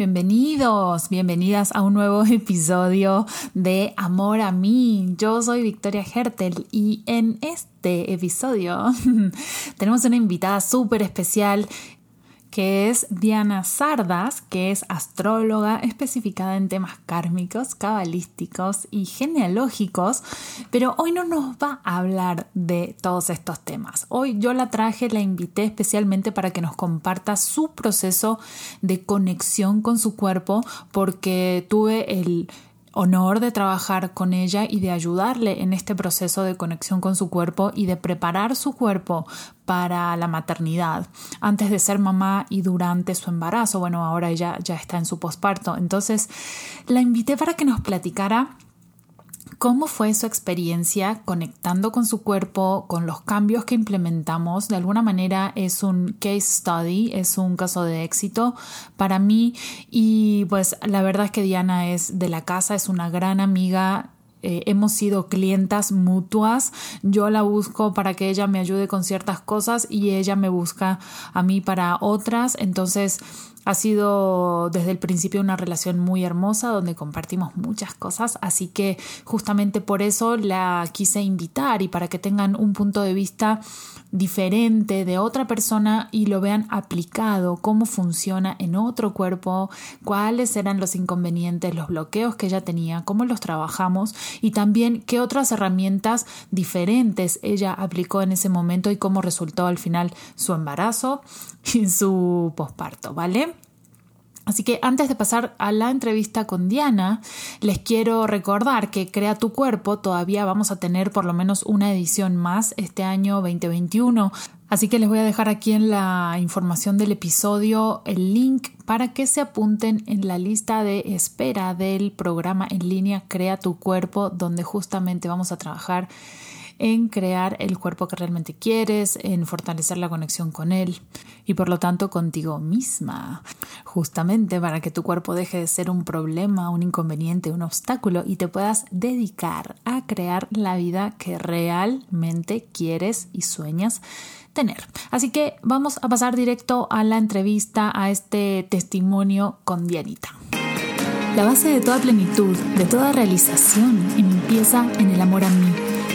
Bienvenidos, bienvenidas a un nuevo episodio de Amor a mí. Yo soy Victoria Hertel y en este episodio tenemos una invitada súper especial que es Diana Sardas, que es astróloga especificada en temas kármicos, cabalísticos y genealógicos, pero hoy no nos va a hablar de todos estos temas. Hoy yo la traje, la invité especialmente para que nos comparta su proceso de conexión con su cuerpo, porque tuve el honor de trabajar con ella y de ayudarle en este proceso de conexión con su cuerpo y de preparar su cuerpo para la maternidad, antes de ser mamá y durante su embarazo. Bueno, ahora ella ya está en su posparto. Entonces, la invité para que nos platicara ¿Cómo fue su experiencia conectando con su cuerpo, con los cambios que implementamos? De alguna manera es un case study, es un caso de éxito para mí y pues la verdad es que Diana es de la casa, es una gran amiga, eh, hemos sido clientas mutuas. Yo la busco para que ella me ayude con ciertas cosas y ella me busca a mí para otras. Entonces, ha sido desde el principio una relación muy hermosa donde compartimos muchas cosas, así que justamente por eso la quise invitar y para que tengan un punto de vista diferente de otra persona y lo vean aplicado, cómo funciona en otro cuerpo, cuáles eran los inconvenientes, los bloqueos que ella tenía, cómo los trabajamos y también qué otras herramientas diferentes ella aplicó en ese momento y cómo resultó al final su embarazo y su posparto, ¿vale? Así que antes de pasar a la entrevista con Diana, les quiero recordar que Crea tu cuerpo todavía vamos a tener por lo menos una edición más este año 2021. Así que les voy a dejar aquí en la información del episodio el link para que se apunten en la lista de espera del programa en línea Crea tu cuerpo, donde justamente vamos a trabajar en crear el cuerpo que realmente quieres, en fortalecer la conexión con él y por lo tanto contigo misma, justamente para que tu cuerpo deje de ser un problema, un inconveniente, un obstáculo y te puedas dedicar a crear la vida que realmente quieres y sueñas tener. Así que vamos a pasar directo a la entrevista, a este testimonio con Dianita. La base de toda plenitud, de toda realización, empieza en el amor a mí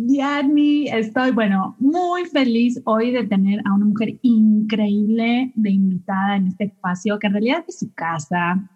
Diani, estoy, bueno, muy feliz hoy de tener a una mujer increíble de invitada en este espacio, que en realidad es su casa.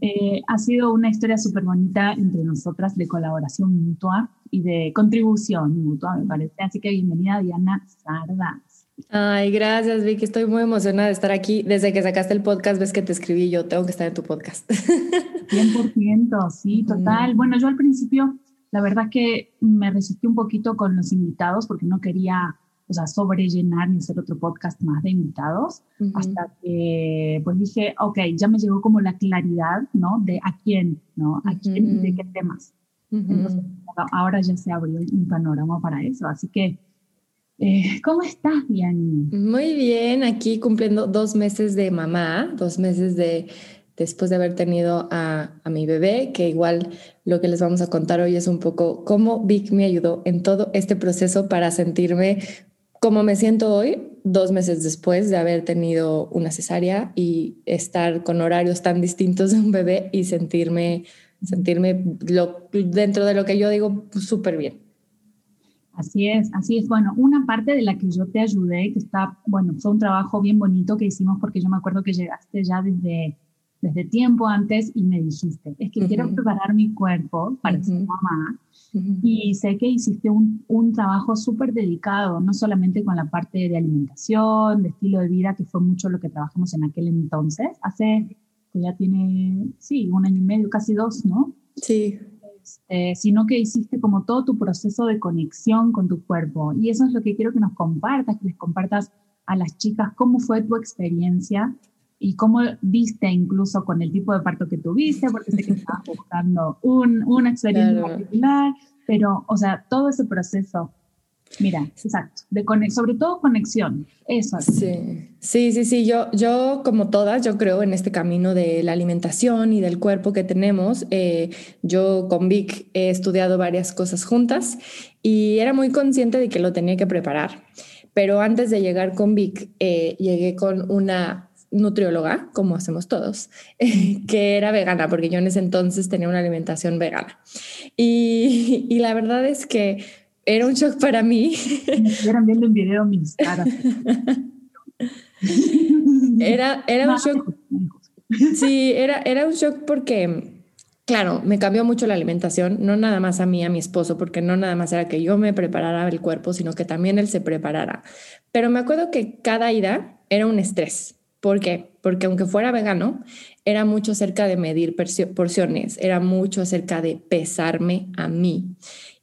Eh, ha sido una historia súper bonita entre nosotras de colaboración mutua y de contribución mutua, me parece. Así que bienvenida, Diana Sardas. Ay, gracias, Vicky. Estoy muy emocionada de estar aquí. Desde que sacaste el podcast, ves que te escribí yo, tengo que estar en tu podcast. 100%, sí, total. Bueno, yo al principio la verdad que me resistí un poquito con los invitados porque no quería, o sea, sobrellenar ni hacer otro podcast más de invitados, hasta que pues dije, ok, ya me llegó como la claridad, ¿no? De a quién, ¿no? A quién y de qué temas. Entonces, ahora ya se abrió un panorama para eso. Así que, eh, ¿cómo estás, Diani? Muy bien, aquí cumpliendo dos meses de mamá, dos meses de después de haber tenido a, mi bebé, que igual lo que les vamos a contar hoy es un poco cómo Vic me ayudó en todo este proceso para sentirme como me siento hoy, dos meses después de haber tenido una cesárea y estar con horarios tan distintos de un bebé y sentirme, sentirme dentro de lo que yo digo súper bien. Así es, así es. Bueno, una parte de la que yo te ayudé, que está, bueno, fue un trabajo bien bonito que hicimos porque yo me acuerdo que llegaste ya desde desde tiempo antes y me dijiste, es que quiero preparar mi cuerpo para ser mamá. Y sé que hiciste un, un trabajo súper dedicado, no solamente con la parte de alimentación, de estilo de vida, que fue mucho lo que trabajamos en aquel entonces, hace, que ya tiene, sí, un año y medio, casi dos, ¿no? Sí. Este, sino que hiciste como todo tu proceso de conexión con tu cuerpo. Y eso es lo que quiero que nos compartas, que les compartas a las chicas cómo fue tu experiencia y cómo viste incluso con el tipo de parto que tuviste, porque sé que estabas buscando un, una experiencia particular, pero, o sea, todo ese proceso. Mira, exacto, de sobre todo conexión, eso. Sí, sí, sí, sí, yo, yo como todas, yo creo en este camino de la alimentación y del cuerpo que tenemos. Eh, yo con Vic he estudiado varias cosas juntas y era muy consciente de que lo tenía que preparar. Pero antes de llegar con Vic, eh, llegué con una nutrióloga, como hacemos todos, que era vegana, porque yo en ese entonces tenía una alimentación vegana. Y, y la verdad es que era un shock para mí. Me estuvieran viendo en video mis caras. Era, era un shock. Sí, era, era un shock porque, claro, me cambió mucho la alimentación, no nada más a mí, a mi esposo, porque no nada más era que yo me preparara el cuerpo, sino que también él se preparara. Pero me acuerdo que cada ida era un estrés. ¿Por qué? Porque aunque fuera vegano, era mucho acerca de medir porciones, era mucho acerca de pesarme a mí.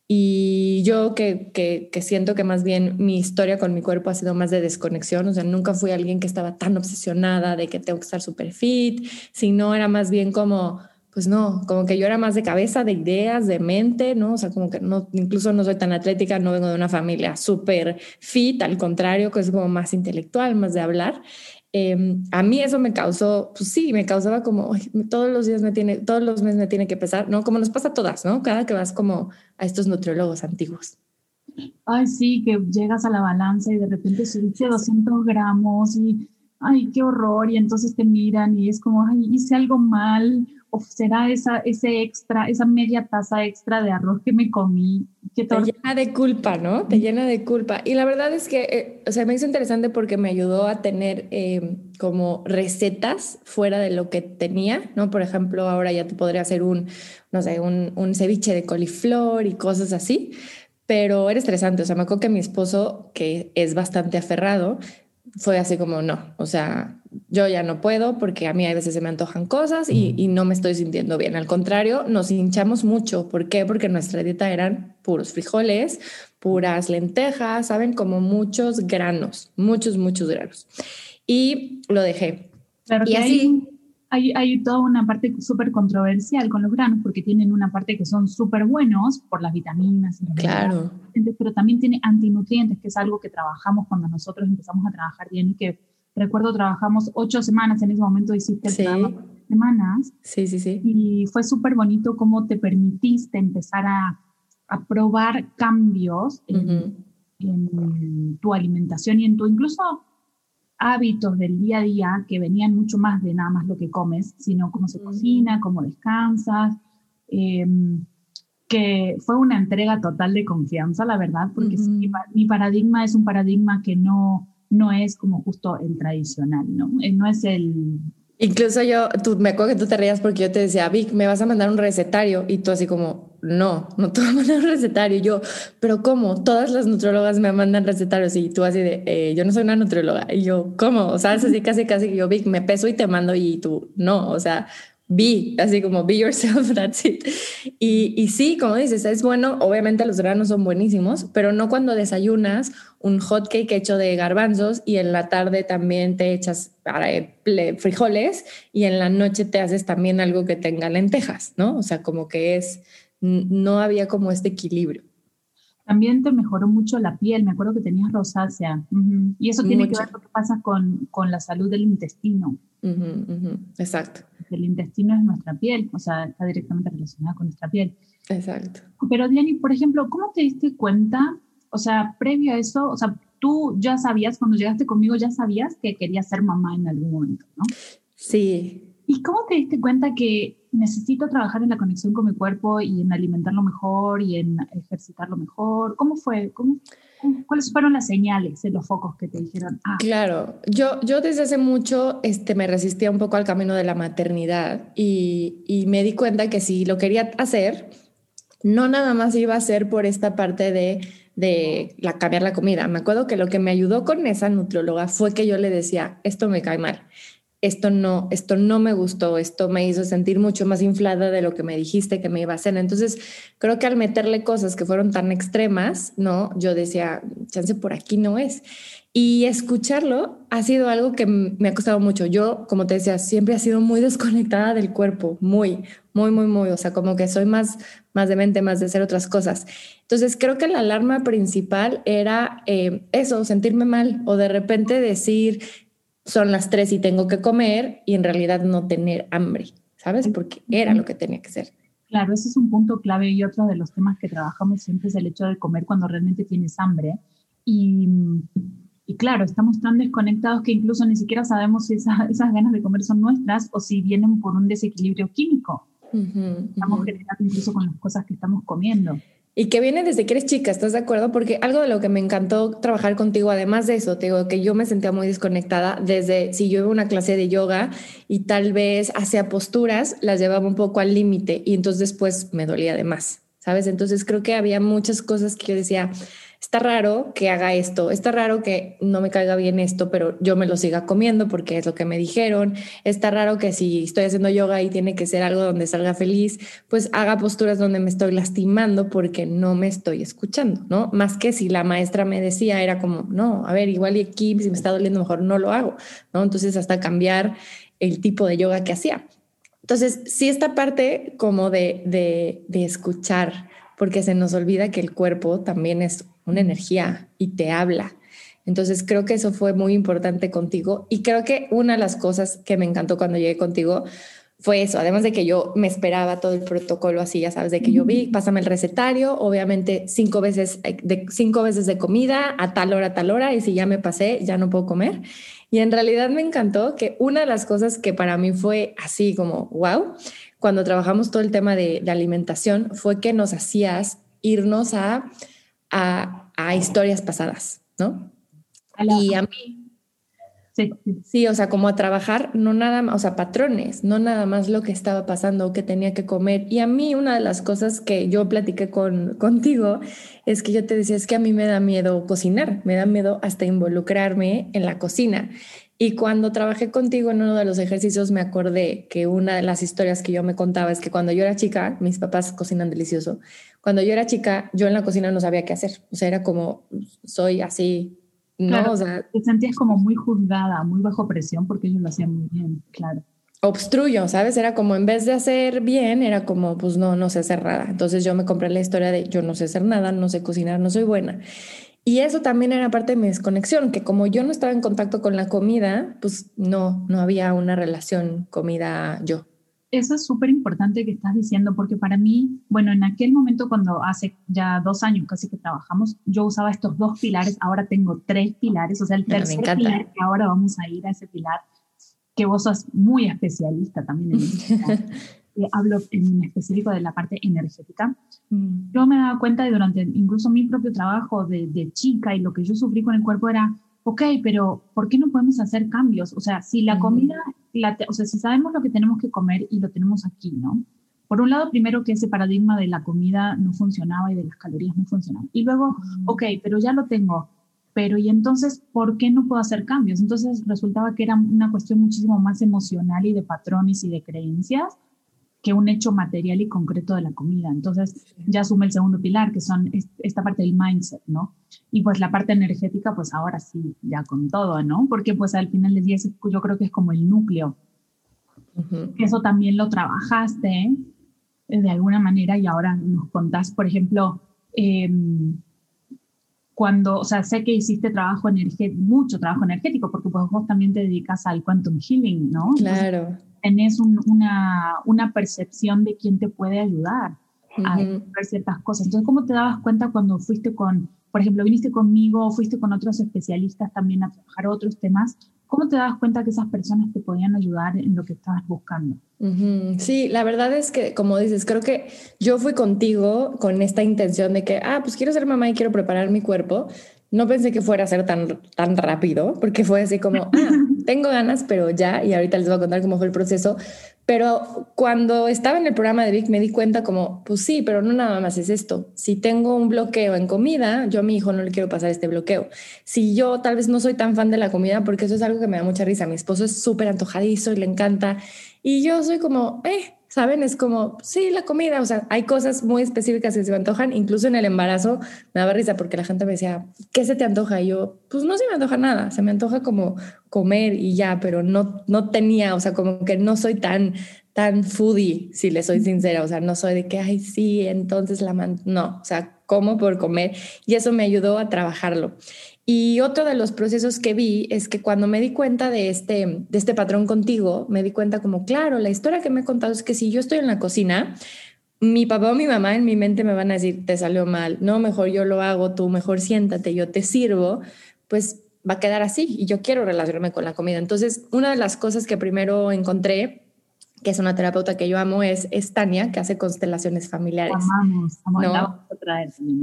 Y yo que, que, que, siento que más bien mi historia con mi cuerpo ha sido más de desconexión, o sea, nunca fui alguien que estaba tan obsesionada de que tengo que estar súper fit, sino era más bien como, pues no, como que yo era más de cabeza, de ideas, de mente, ¿no? O sea, como que no, incluso no soy tan atlética, no vengo de una familia súper fit, al contrario, que es como más intelectual, más de hablar. Em, a mí eso me causó, pues sí, me causaba como todos los días me tiene, todos los meses me tiene que pesar, ¿no? Como nos pasa a todas, ¿no? Cada que vas como a estos nutriólogos antiguos. Ay, sí, que llegas a la balanza y de repente subiste 200 gramos y, ay, qué horror, y entonces te miran y es como, ay, hice algo mal, o será esa, ese extra, esa media taza extra de arroz que me comí. Que te llena de culpa, ¿no? Te llena de culpa. Y la verdad es que, eh, o sea, me hizo interesante porque me ayudó a tener eh, como recetas fuera de lo que tenía, ¿no? Por ejemplo, ahora ya te podría hacer un, no sé, un, un ceviche de coliflor y cosas así. Pero era estresante, o sea, me acuerdo que mi esposo, que es bastante aferrado, fue así como, no, o sea, yo ya no puedo porque a mí a veces se me antojan cosas y, no me estoy sintiendo bien. Al contrario, nos hinchamos mucho. ¿Por qué? Porque nuestra dieta eran puros frijoles, puras lentejas, ¿saben? Como muchos granos, muchos, muchos granos. Y lo dejé. y así... Hay, hay, toda una parte súper controversial con los granos porque tienen una parte que son súper buenos por las vitaminas. Y claro. pero también tiene antinutrientes, que es algo que trabajamos cuando nosotros empezamos a trabajar bien y que recuerdo trabajamos ocho semanas, en ese momento hiciste sí. semanas. Sí, sí, sí. Y fue súper bonito cómo te permitiste empezar a, a probar cambios en, en, tu alimentación y en tu incluso hábitos del día a día que venían mucho más de nada más lo que comes, sino cómo se cocina, cómo descansas. Em, que fue una entrega total de confianza, la verdad, porque mi paradigma es un paradigma que no no es como justo el tradicional, ¿no? Eh, no es el... Incluso yo, tú, me acuerdo que tú te reías porque yo te decía, Vic, me vas a mandar un recetario y tú así como, no, no te voy a mandar un recetario. Y yo, pero ¿cómo? Todas las nutriólogas me mandan recetarios y tú así de, eh, yo no soy una nutrióloga. Y yo, ¿cómo? O sea, es así casi, casi que yo, Vic, me peso y te mando y tú, no, o sea, be, así como be yourself, that's it. Y, y sí, como dices, es bueno, obviamente los granos son buenísimos, pero no cuando desayunas un hot cake hecho de garbanzos y en la tarde también te echas frijoles y en la noche te haces también algo que tenga lentejas, ¿no? O sea, como que es, no había como este equilibrio. También te mejoró mucho la piel, me acuerdo que tenías rosácea. Y eso tiene que ver con lo que pasa con, con la salud del intestino. Exacto. El intestino es nuestra piel, o sea, está directamente relacionada con nuestra piel. Exacto. Pero Diani, por ejemplo, ¿cómo te diste cuenta? O sea, previo a eso, o sea, tú ya sabías, cuando llegaste conmigo, ya sabías que querías ser mamá en algún momento, ¿no? Sí. ¿Y cómo te diste cuenta que necesito trabajar en la conexión con mi cuerpo y en alimentarlo mejor y en ejercitarlo mejor? ¿Cómo fue? ¿Cómo, ¿Cuáles fueron las señales en los focos que te dijeron? Ah. Claro, yo, yo desde hace mucho este, me resistía un poco al camino de la maternidad y, y me di cuenta que si lo quería hacer, no nada más iba a ser por esta parte de, de la, cambiar la comida. Me acuerdo que lo que me ayudó con esa nutrióloga fue que yo le decía, esto me cae mal esto no, esto no me gustó, esto me hizo sentir mucho más inflada de lo que me dijiste que me iba a hacer. Entonces, creo que al meterle cosas que fueron tan extremas, ¿no? Yo decía, chance por aquí no es. Y escucharlo ha sido algo que me ha costado mucho. Yo, como te decía, siempre he sido muy desconectada del cuerpo, muy, muy, muy, muy. O sea, como que soy más, más de mente, más de hacer otras cosas. Entonces, creo que la alarma principal era eh, eso, sentirme mal o de repente decir, son las tres y tengo que comer y en realidad no tener hambre, ¿sabes? Porque era lo que tenía que ser. Claro, ese es un punto clave y otro de los temas que trabajamos siempre es el hecho de comer cuando realmente tienes hambre. Y, y claro, estamos tan desconectados que incluso ni siquiera sabemos si esas ganas de comer son nuestras o si vienen por un desequilibrio químico. estamos generando incluso con las cosas que estamos comiendo. Y que viene desde que eres chica, ¿estás de acuerdo? Porque algo de lo que me encantó trabajar contigo, además de eso, te digo que yo me sentía muy desconectada desde si yo iba a una clase de yoga y tal vez hacía posturas, las llevaba un poco al límite y entonces después me dolía de más, ¿sabes? Entonces creo que había muchas cosas que yo decía, está raro que haga esto, está raro que no me caiga bien esto, pero yo me lo siga comiendo porque es lo que me dijeron, está raro que si estoy haciendo yoga y tiene que ser algo donde salga feliz, pues haga posturas donde me estoy lastimando porque no me estoy escuchando, ¿no? Más que si la maestra me decía, era como, no, a ver, igual y aquí si me está doliendo mejor no lo hago, ¿no? Entonces hasta cambiar el tipo de yoga que hacía. Entonces, sí, esta parte como de, de, de escuchar, porque se nos olvida que el cuerpo también es una energía y te habla. Entonces creo que eso fue muy importante contigo y creo que una de las cosas que me encantó cuando llegué contigo fue eso, además de que yo me esperaba todo el protocolo así, ya sabes, de que yo vi, pásame el recetario, obviamente cinco veces eh, de, cinco veces de comida a tal hora, a tal hora, y si ya me pasé, ya no puedo comer. Y en realidad me encantó que una de las cosas que para mí fue así como, wow, cuando trabajamos todo el tema de, de alimentación, fue que nos hacías irnos a a, historias pasadas, ¿no? Y a mí, Sí. sí, o sea, como a trabajar, no nada más, o sea, patrones, no nada más lo que estaba pasando o que tenía que comer. Y a mí una de las cosas que yo platiqué con, contigo es que yo te decía, es que a mí me da miedo cocinar, me da miedo hasta involucrarme en la cocina. Y cuando trabajé contigo en uno de los ejercicios me acordé que una de las historias que yo me contaba es que cuando yo era chica, mis papás cocinan delicioso, cuando yo era chica, yo en la cocina no sabía qué hacer. O sea, era como, soy así, ¿no? o sea, te sentías como muy juzgada, muy bajo presión porque ellos lo hacían muy bien, claro. Obstruyo, ¿sabes? Era como en vez de hacer bien, era como, pues no, no sé hacer nada. Entonces yo me compré la historia de yo no sé hacer nada, no sé cocinar, no soy buena. Y eso también era parte de mi desconexión, que como yo no estaba en contacto con la comida, pues no, no había una relación comida-yo. Eso es súper importante que estás diciendo, porque para mí, bueno, en aquel momento cuando hace ya dos años casi que trabajamos, yo usaba estos dos pilares, ahora tengo tres pilares, o sea, el tercer pilar, que ahora vamos a ir a ese pilar, que vos sos muy especialista también en eso. hablo en específico de la parte energética. Mm. Yo me daba cuenta de durante incluso mi propio trabajo de, de, chica y lo que yo sufrí con el cuerpo era, ok, pero ¿por qué no podemos hacer cambios? O sea, si la mm. comida, la o sea, si sabemos lo que tenemos que comer y lo tenemos aquí, ¿no? Por un lado, primero que ese paradigma de la comida no funcionaba y de las calorías no funcionaba. Y luego, mm. ok, pero ya lo tengo, pero ¿y entonces por qué no puedo hacer cambios? Entonces resultaba que era una cuestión muchísimo más emocional y de patrones y de creencias que un hecho material y concreto de la comida. Entonces ya asume el segundo pilar, que son esta parte del mindset, ¿no? Y pues la parte energética, pues ahora sí, ya con todo, ¿no? Porque pues al final del día yo creo que es como el núcleo. Eso también lo trabajaste eh, de alguna manera y ahora nos contás, por ejemplo, em, cuando, o sea, sé que hiciste trabajo energético, mucho trabajo energético, porque pues vos también te dedicas al quantum healing, ¿no? Claro tenés una, una, percepción de quién te puede ayudar a ver ciertas cosas. Entonces, ¿cómo te dabas cuenta cuando fuiste con, por ejemplo, viniste conmigo o fuiste con otros especialistas también a trabajar otros temas? ¿Cómo te dabas cuenta que esas personas te podían ayudar en lo que estabas buscando? Sí, la verdad es que, como dices, creo que yo fui contigo con esta intención de que, ah, pues quiero ser mamá y quiero preparar mi cuerpo, no pensé que fuera a ser tan, tan rápido, porque fue así como, ah, tengo ganas, pero ya, y ahorita les voy a contar cómo fue el proceso, Pero cuando estaba en el programa de Vic me di cuenta como, pues sí, pero no nada más es esto. Si tengo un bloqueo en comida, yo a mi hijo no le quiero pasar este bloqueo. Si yo tal vez no soy tan fan de la comida, porque eso es algo que me da mucha risa. Mi esposo es súper antojadizo y le encanta. Y yo soy como, eh, ¿saben? Es como, sí, la comida, o sea, hay cosas muy específicas que se me antojan, incluso en el embarazo me daba risa porque la gente me decía, ¿qué se te antoja? Y yo, pues no se me antoja nada, se me antoja como comer y ya, pero no, no tenía, o sea, como que no soy tan, tan foodie, si le soy sincera, o sea, no soy de que, ay, sí, entonces la man, no, o sea, como por comer y eso me ayudó a trabajarlo. Y otro de los procesos que vi es que cuando me di cuenta de este, de este patrón contigo, me di cuenta como, claro, la historia que me he contado es que si yo estoy en la cocina, mi papá o mi mamá en mi mente me van a decir, te salió mal, no, mejor yo lo hago, tú mejor siéntate, yo te sirvo, pues va a quedar así y yo quiero relacionarme con la comida. Entonces, una de las cosas que primero encontré que es una terapeuta que yo amo, es, es Tania, que hace constelaciones familiares. Amamos, ¿no?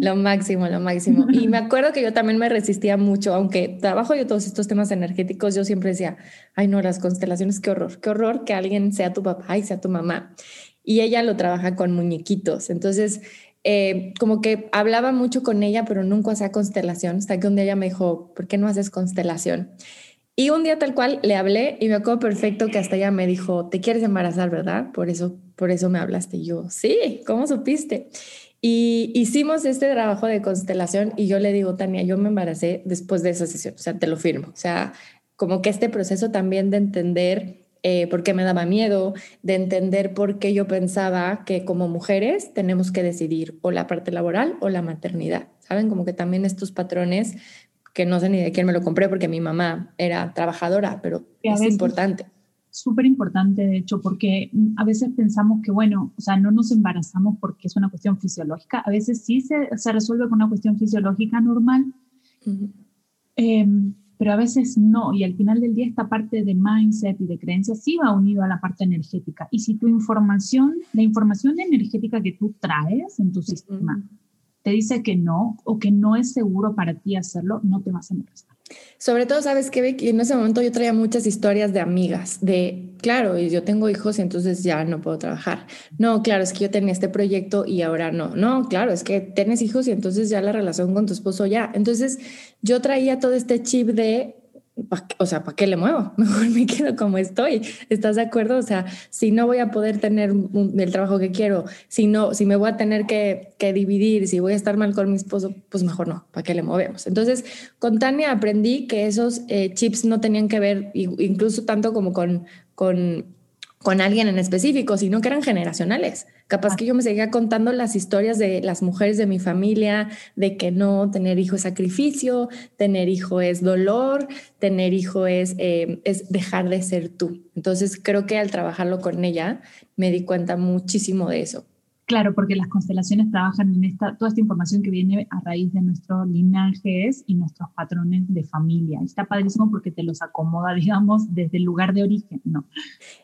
Lo máximo, lo máximo. y me acuerdo que yo también me resistía mucho, aunque trabajo yo todos estos temas energéticos, yo siempre decía, ay no, las constelaciones, qué horror, qué horror que alguien sea tu papá y sea tu mamá. Y ella lo trabaja con muñequitos. Entonces, eh, como que hablaba mucho con ella, pero nunca hacía constelación, hasta que un día ella me dijo, ¿por qué no haces constelación? Y un día tal cual le hablé y me acuerdo perfecto que hasta ella me dijo, te quieres embarazar, ¿verdad? Por eso, por eso me hablaste. Y yo, sí, ¿cómo supiste? Y hicimos este trabajo de constelación y yo le digo, Tania, yo me embaracé después de esa sesión, o sea, te lo firmo. O sea, como que este proceso también de entender eh, por qué me daba miedo, de entender por qué yo pensaba que como mujeres tenemos que decidir o la parte laboral o la maternidad. ¿Saben? Como que también estos patrones que no sé ni de quién me lo compré porque mi mamá era trabajadora, pero es importante. Súper importante, de hecho, porque a veces pensamos que, bueno, o sea, no nos embarazamos porque es una cuestión fisiológica. A veces sí se, se resuelve con una cuestión fisiológica normal, em, pero a veces no. Y al final del día esta parte de mindset y de creencias sí va unido a la parte energética. Y si tu información, la información energética que tú traes en tu sistema, te dice que no o que no es seguro para ti hacerlo, no te vas a embarazar. Sobre todo, sabes que en ese momento yo traía muchas historias de amigas, de, claro, yo tengo hijos y entonces ya no puedo trabajar. No, claro, es que yo tenía este proyecto y ahora no. No, claro, es que tienes hijos y entonces ya la relación con tu esposo ya. Entonces yo traía todo este chip de o sea, ¿para qué le muevo? Mejor me quedo como estoy. ¿Estás de acuerdo? O sea, si no voy a poder tener el trabajo que quiero, si no, si me voy a tener que, dividir, si voy a estar mal con mi esposo, pues mejor no, ¿para qué le movemos? Entonces, con Tania aprendí que esos eh, chips no tenían que ver incluso tanto como con, con con alguien en específico, sino que eran generacionales. Capaz ah. que yo me seguía contando las historias de las mujeres de mi familia, de que no, tener hijo es sacrificio, tener hijo es dolor, tener hijo es, eh, es dejar de ser tú. Entonces creo que al trabajarlo con ella me di cuenta muchísimo de eso. Claro, porque las constelaciones trabajan en esta, toda esta información que viene a raíz de nuestros linajes y nuestros patrones de familia. Está padrísimo porque te los acomoda, digamos, desde el lugar de origen, ¿no?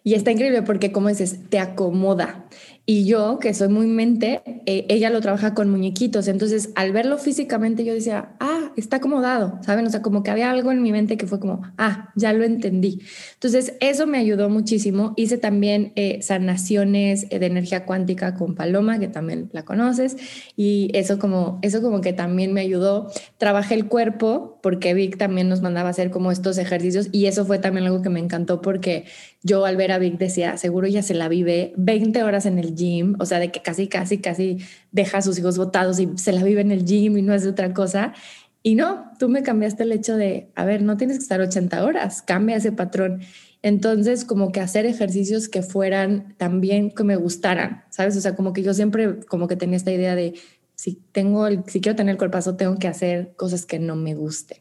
Y está increíble porque, como dices, te acomoda. Y yo, que soy muy mente, eh, ella lo trabaja con muñequitos. Entonces, al verlo físicamente, yo decía, ah, está acomodado, ¿saben? O sea, como que había algo en mi mente que fue como, ah, ya lo entendí. Entonces, eso me ayudó muchísimo. Hice también eh, sanaciones eh, de energía cuántica con Paloma, que también la conoces. Y eso como, eso como que también me ayudó. Trabajé el cuerpo, porque Vic también nos mandaba hacer como estos ejercicios. Y eso fue también algo que me encantó porque yo al ver a Vic decía, seguro ella se la vive 20 horas en el gym, o sea, de que casi, casi, casi deja a sus hijos botados y se la vive en el gym y no es otra cosa. Y no, tú me cambiaste el hecho de, a ver, no tienes que estar 80 horas, cambia ese patrón. Entonces, como que hacer ejercicios que fueran también que me gustaran, ¿sabes? O sea, como que yo siempre como que tenía esta idea de si tengo, si quiero tener el cuerpazo, tengo que hacer cosas que no me gusten.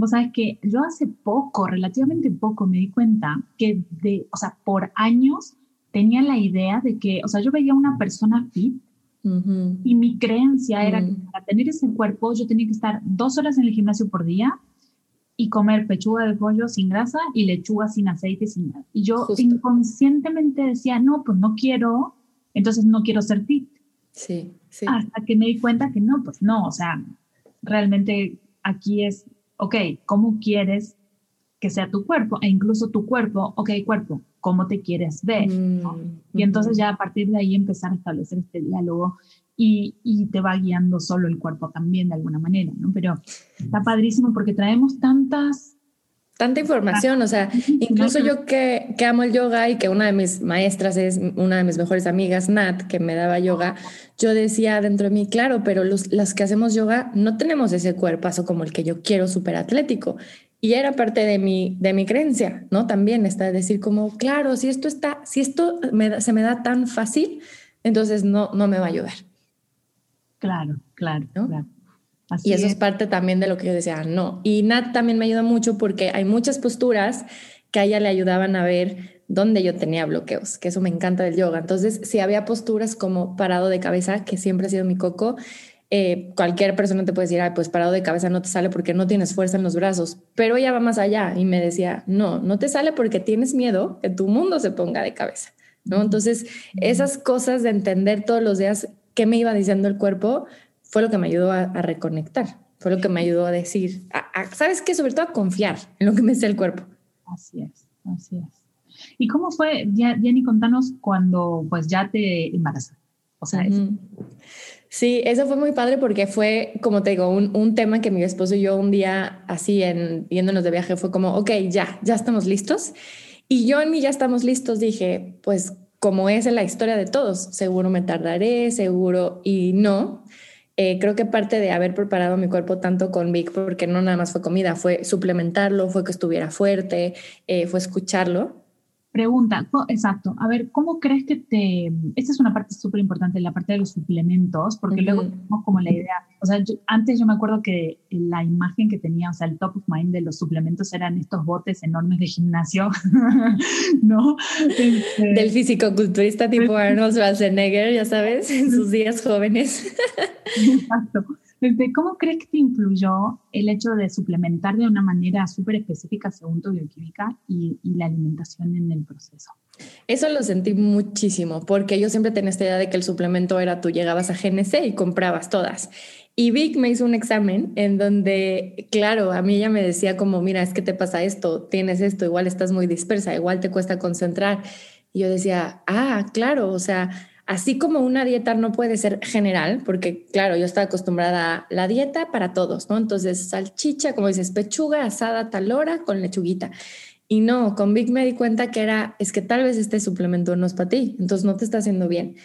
Vos sabes que yo hace poco, relativamente poco, me di cuenta que de, o sea, por años tenía la idea de que, o sea, yo veía una persona fit y mi creencia era que para tener ese cuerpo yo tenía que estar dos horas en el gimnasio por día y comer pechuga de pollo sin grasa y lechuga sin aceite, sin nada. Y yo inconscientemente decía, no, pues no quiero, entonces no quiero ser fit. Sí, sí. Hasta que me di cuenta que no, pues no, o sea, realmente aquí es ok, ¿cómo quieres que sea tu cuerpo e incluso tu cuerpo, ok, cuerpo, ¿cómo te quieres ver? Mm, y entonces ya a partir de ahí empezar a establecer este diálogo y, y, te va guiando solo el cuerpo también de alguna manera, ¿no? Pero está padrísimo porque traemos tantas tanta información, o sea, incluso yo que, que, amo el yoga y que una de mis maestras es una de mis mejores amigas, Nat, que me daba yoga, yo decía dentro de mí, claro, pero los, las que hacemos yoga no tenemos ese cuerpazo como el que yo quiero, súper atlético. Y era parte de mi, de mi creencia, ¿no? También está decir como, claro, si esto está, si esto se me da tan fácil, entonces no, no me va a ayudar. Claro, claro, claro y eso es. parte también de lo que yo decía, no. Y Nat también me ayuda mucho porque hay muchas posturas que a ella le ayudaban a ver dónde yo tenía bloqueos, que eso me encanta del yoga. Entonces, si había posturas como parado de cabeza, que siempre ha sido mi coco, eh, cualquier persona te puede decir, Ay, pues parado de cabeza no te sale porque no tienes fuerza en los brazos, pero ella va más allá y me decía, no, no te sale porque tienes miedo que tu mundo se ponga de cabeza, ¿no? Entonces, esas cosas de entender todos los días qué me iba diciendo el cuerpo, fue lo que me ayudó a, reconectar, fue lo que me ayudó a decir, ¿sabes qué? Sobre todo a confiar en lo que me dice el cuerpo. Así es, así es. ¿Y cómo fue, Jenny, contanos cuando pues ya te embarazaste? O sea, Sí, eso fue muy padre porque fue, como te digo, un, un, tema que mi esposo y yo un día así en yéndonos de viaje fue como, ok, ya, ya estamos listos. Y yo en mí ya estamos listos dije, pues como es en la historia de todos, seguro me tardaré, seguro y no. Eh, creo que parte de haber preparado mi cuerpo tanto con Vic, porque no nada más fue comida, fue suplementarlo, fue que estuviera fuerte, eh, fue escucharlo, Pregunta, exacto. A ver, ¿cómo crees que te... Esta es una parte súper importante, la parte de los suplementos, porque luego tenemos como la idea, o sea, antes yo me acuerdo que la imagen que tenía, o sea, el top of mind de los suplementos eran estos botes enormes de gimnasio, ¿no? Este, Del físico-culturista tipo Arnold Schwarzenegger, ya sabes, en sus días jóvenes. Exacto. ¿Cómo crees que te influyó el hecho de suplementar de una manera súper específica según tu bioquímica y, la alimentación en el proceso? Eso lo sentí muchísimo, porque yo siempre tenía esta idea de que el suplemento era tú llegabas a GNC y comprabas todas. Y Vic me hizo un examen en donde, claro, a mí ella me decía como, mira, es que te pasa esto, tienes esto, igual estás muy dispersa, igual te cuesta concentrar. Y yo decía, ah, claro, o sea, Así como una dieta no puede ser general, porque claro, yo estaba acostumbrada a la dieta para todos, ¿no? Entonces, salchicha, como dices, pechuga asada tal hora con lechuguita. Y no, con Vic me di cuenta que era, es que tal vez este suplemento no es para ti, entonces no te está haciendo bien.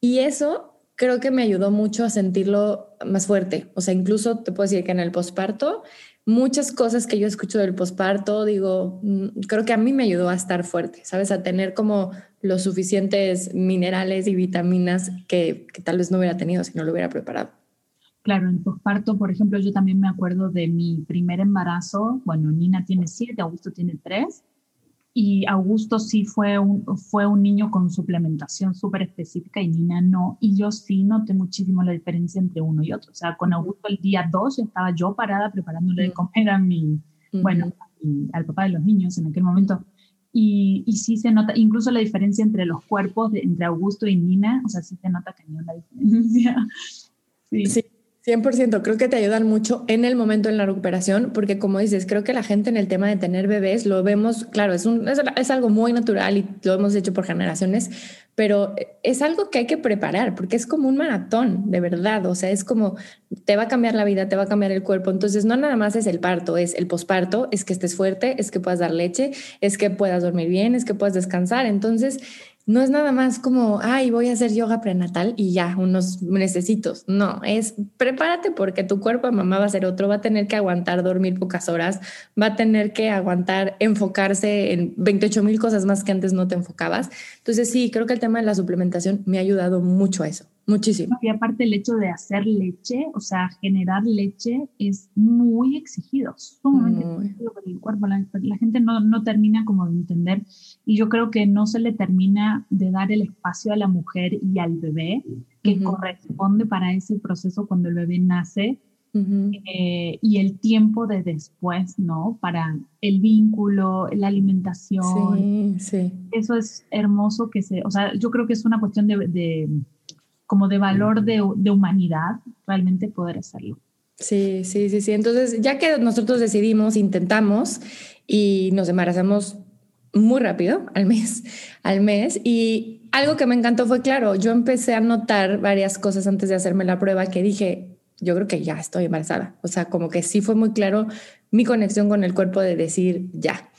Y eso creo que me ayudó mucho a sentirlo más fuerte. O sea, incluso te puedo decir que en el posparto muchas cosas que yo escucho del posparto, digo, mm, creo que a mí me ayudó a estar fuerte, ¿sabes? A tener como los suficientes minerales y vitaminas que, tal vez no hubiera tenido si no lo hubiera preparado. Claro, en posparto, por ejemplo, yo también me acuerdo de mi primer embarazo. Bueno, Nina tiene siete, Augusto tiene tres. Y Augusto sí fue un, fue un niño con suplementación súper específica y Nina no. Y yo sí noté muchísimo la diferencia entre uno y otro. O sea, con Augusto el día dos estaba yo parada preparándole de comer a mi, bueno, al papá de los niños en aquel momento. Y, y, sí se nota, incluso la diferencia entre los cuerpos, de, entre Augusto y Nina, o sea, sí se nota hay una diferencia. Sí. sí. 100%, creo que te ayudan mucho en el momento en la recuperación, porque como dices, creo que la gente en el tema de tener bebés lo vemos, claro, es, un, es, algo muy natural y lo hemos hecho por generaciones, pero es algo que hay que preparar, porque es como un maratón, de verdad, o sea, es como, te va a cambiar la vida, te va a cambiar el cuerpo, entonces no nada más es el parto, es el posparto, es que estés fuerte, es que puedas dar leche, es que puedas dormir bien, es que puedas descansar, entonces no es nada más como, ay, voy a hacer yoga prenatal y ya, unos necesitos. No, es prepárate porque tu cuerpo de mamá va a ser otro, va a tener que aguantar dormir pocas horas, va a tener que aguantar enfocarse en 28 mil cosas más que antes no te enfocabas. Entonces sí, creo que el tema de la suplementación me ha ayudado mucho a eso. Muchísimo. Y aparte el hecho de hacer leche, o sea, generar leche es muy exigido, sumamente exigido por el cuerpo. La, gente no, no, termina como de entender y yo creo que no se le termina de dar el espacio a la mujer y al bebé que corresponde para ese proceso cuando el bebé nace eh, y el tiempo de después, ¿no? Para el vínculo, la alimentación. Sí, sí. Eso es hermoso que se, o sea, yo creo que es una cuestión de como de valor de, de humanidad, realmente poder hacerlo. Sí, sí, sí, sí. Entonces, ya que nosotros decidimos, intentamos y nos embarazamos muy rápido, al mes, al mes. Y algo que me encantó fue, claro, yo empecé a notar varias cosas antes de hacerme la prueba que dije, yo creo que ya estoy embarazada. O sea, como que sí fue muy claro mi conexión con el cuerpo de decir ya.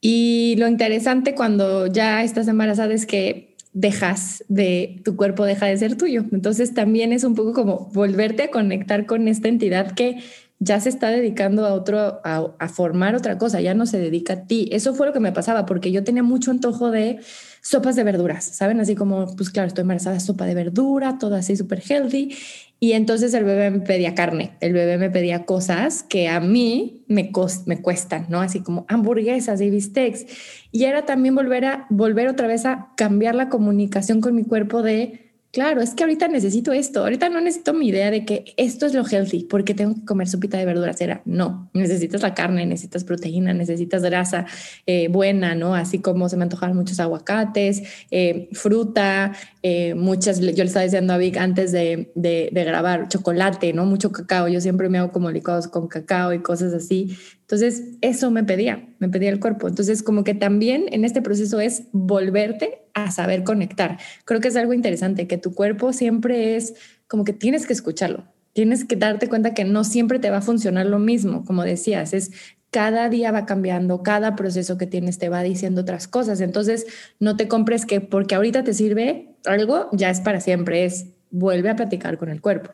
Y lo interesante cuando ya estás embarazada es que dejas de, tu cuerpo deja de ser tuyo. Entonces también es un poco como volverte a conectar con esta entidad que ya se está dedicando a otro, a, formar otra cosa, ya no se dedica a ti. Eso fue lo que me pasaba, porque yo tenía mucho antojo de sopas de verduras, ¿saben? Así como, pues claro, estoy embarazada, sopa de verdura, todo así súper healthy. Y entonces el bebé me pedía carne, el bebé me pedía cosas que a mí me, me cuestan, ¿no? Así como hamburguesas y bistecs. Y era también volver a, volver otra vez a cambiar la comunicación con mi cuerpo de Claro, es que ahorita necesito esto. Ahorita no necesito mi idea de que esto es lo healthy porque tengo que comer sopita de verduras. Era no, necesitas la carne, necesitas proteína, necesitas grasa eh, buena, no? Así como se me antojaban muchos aguacates, eh, fruta, eh, muchas. Yo le estaba diciendo a Vic antes de, de, grabar chocolate, no mucho cacao. Yo siempre me hago como licuados con cacao y cosas así. Entonces, eso me pedía, me pedía el cuerpo. Entonces, como que también en este proceso es volverte a saber conectar. Creo que es algo interesante, que tu cuerpo siempre es como que tienes que escucharlo. Tienes que darte cuenta que no siempre te va a funcionar lo mismo, como decías, es cada día va cambiando, cada proceso que tienes te va diciendo otras cosas. Entonces, no te compres que porque ahorita te sirve algo, ya es para siempre, es vuelve a platicar con el cuerpo.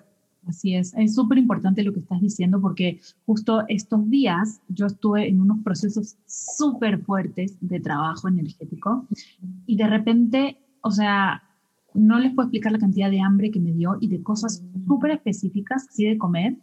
Así es, es súper importante lo que estás diciendo porque justo estos días yo estuve en unos procesos súper fuertes de trabajo energético y de repente, o sea, no les puedo explicar la cantidad de hambre que me dio y de cosas súper específicas, así de comer.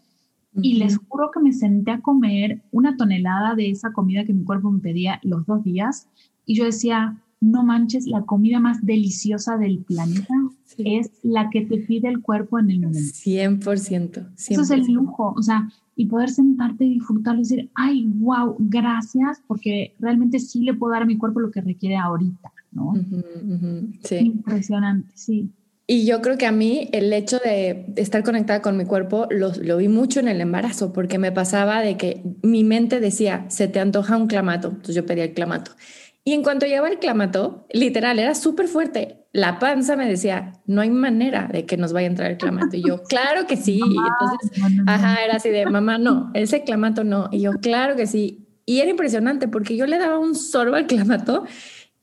Y les juro que me senté a comer una tonelada de esa comida que mi cuerpo me pedía los dos días y yo decía, no manches, la comida más deliciosa del planeta es la que te pide el cuerpo en el momento. 100%, Eso es el lujo, o sea, y poder sentarte y disfrutarlo y decir, ay, wow, gracias, porque realmente sí le puedo dar a mi cuerpo lo que requiere ahorita, ¿no? sí. Impresionante, sí. Y yo creo que a mí el hecho de estar conectada con mi cuerpo lo, lo, vi mucho en el embarazo, porque me pasaba de que mi mente decía, se te antoja un clamato, entonces yo pedía el clamato. Y en cuanto llegaba el clamato, literal, era súper fuerte. La panza me decía, no hay manera de que nos vaya a entrar el clamato. Y yo, claro que sí. Entonces, ajá, era así de, mamá, no, ese clamato no. Y yo, claro que sí. Y era impresionante porque yo le daba un sorbo al clamato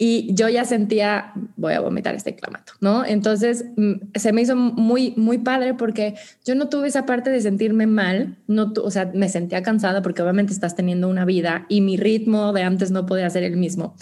y yo ya sentía, voy a vomitar este clamato, ¿no? Entonces mm, se me hizo muy, muy padre porque yo no tuve esa parte de sentirme mal, no o sea, me sentía cansada porque obviamente estás teniendo una vida y mi ritmo de antes no podía ser el mismo,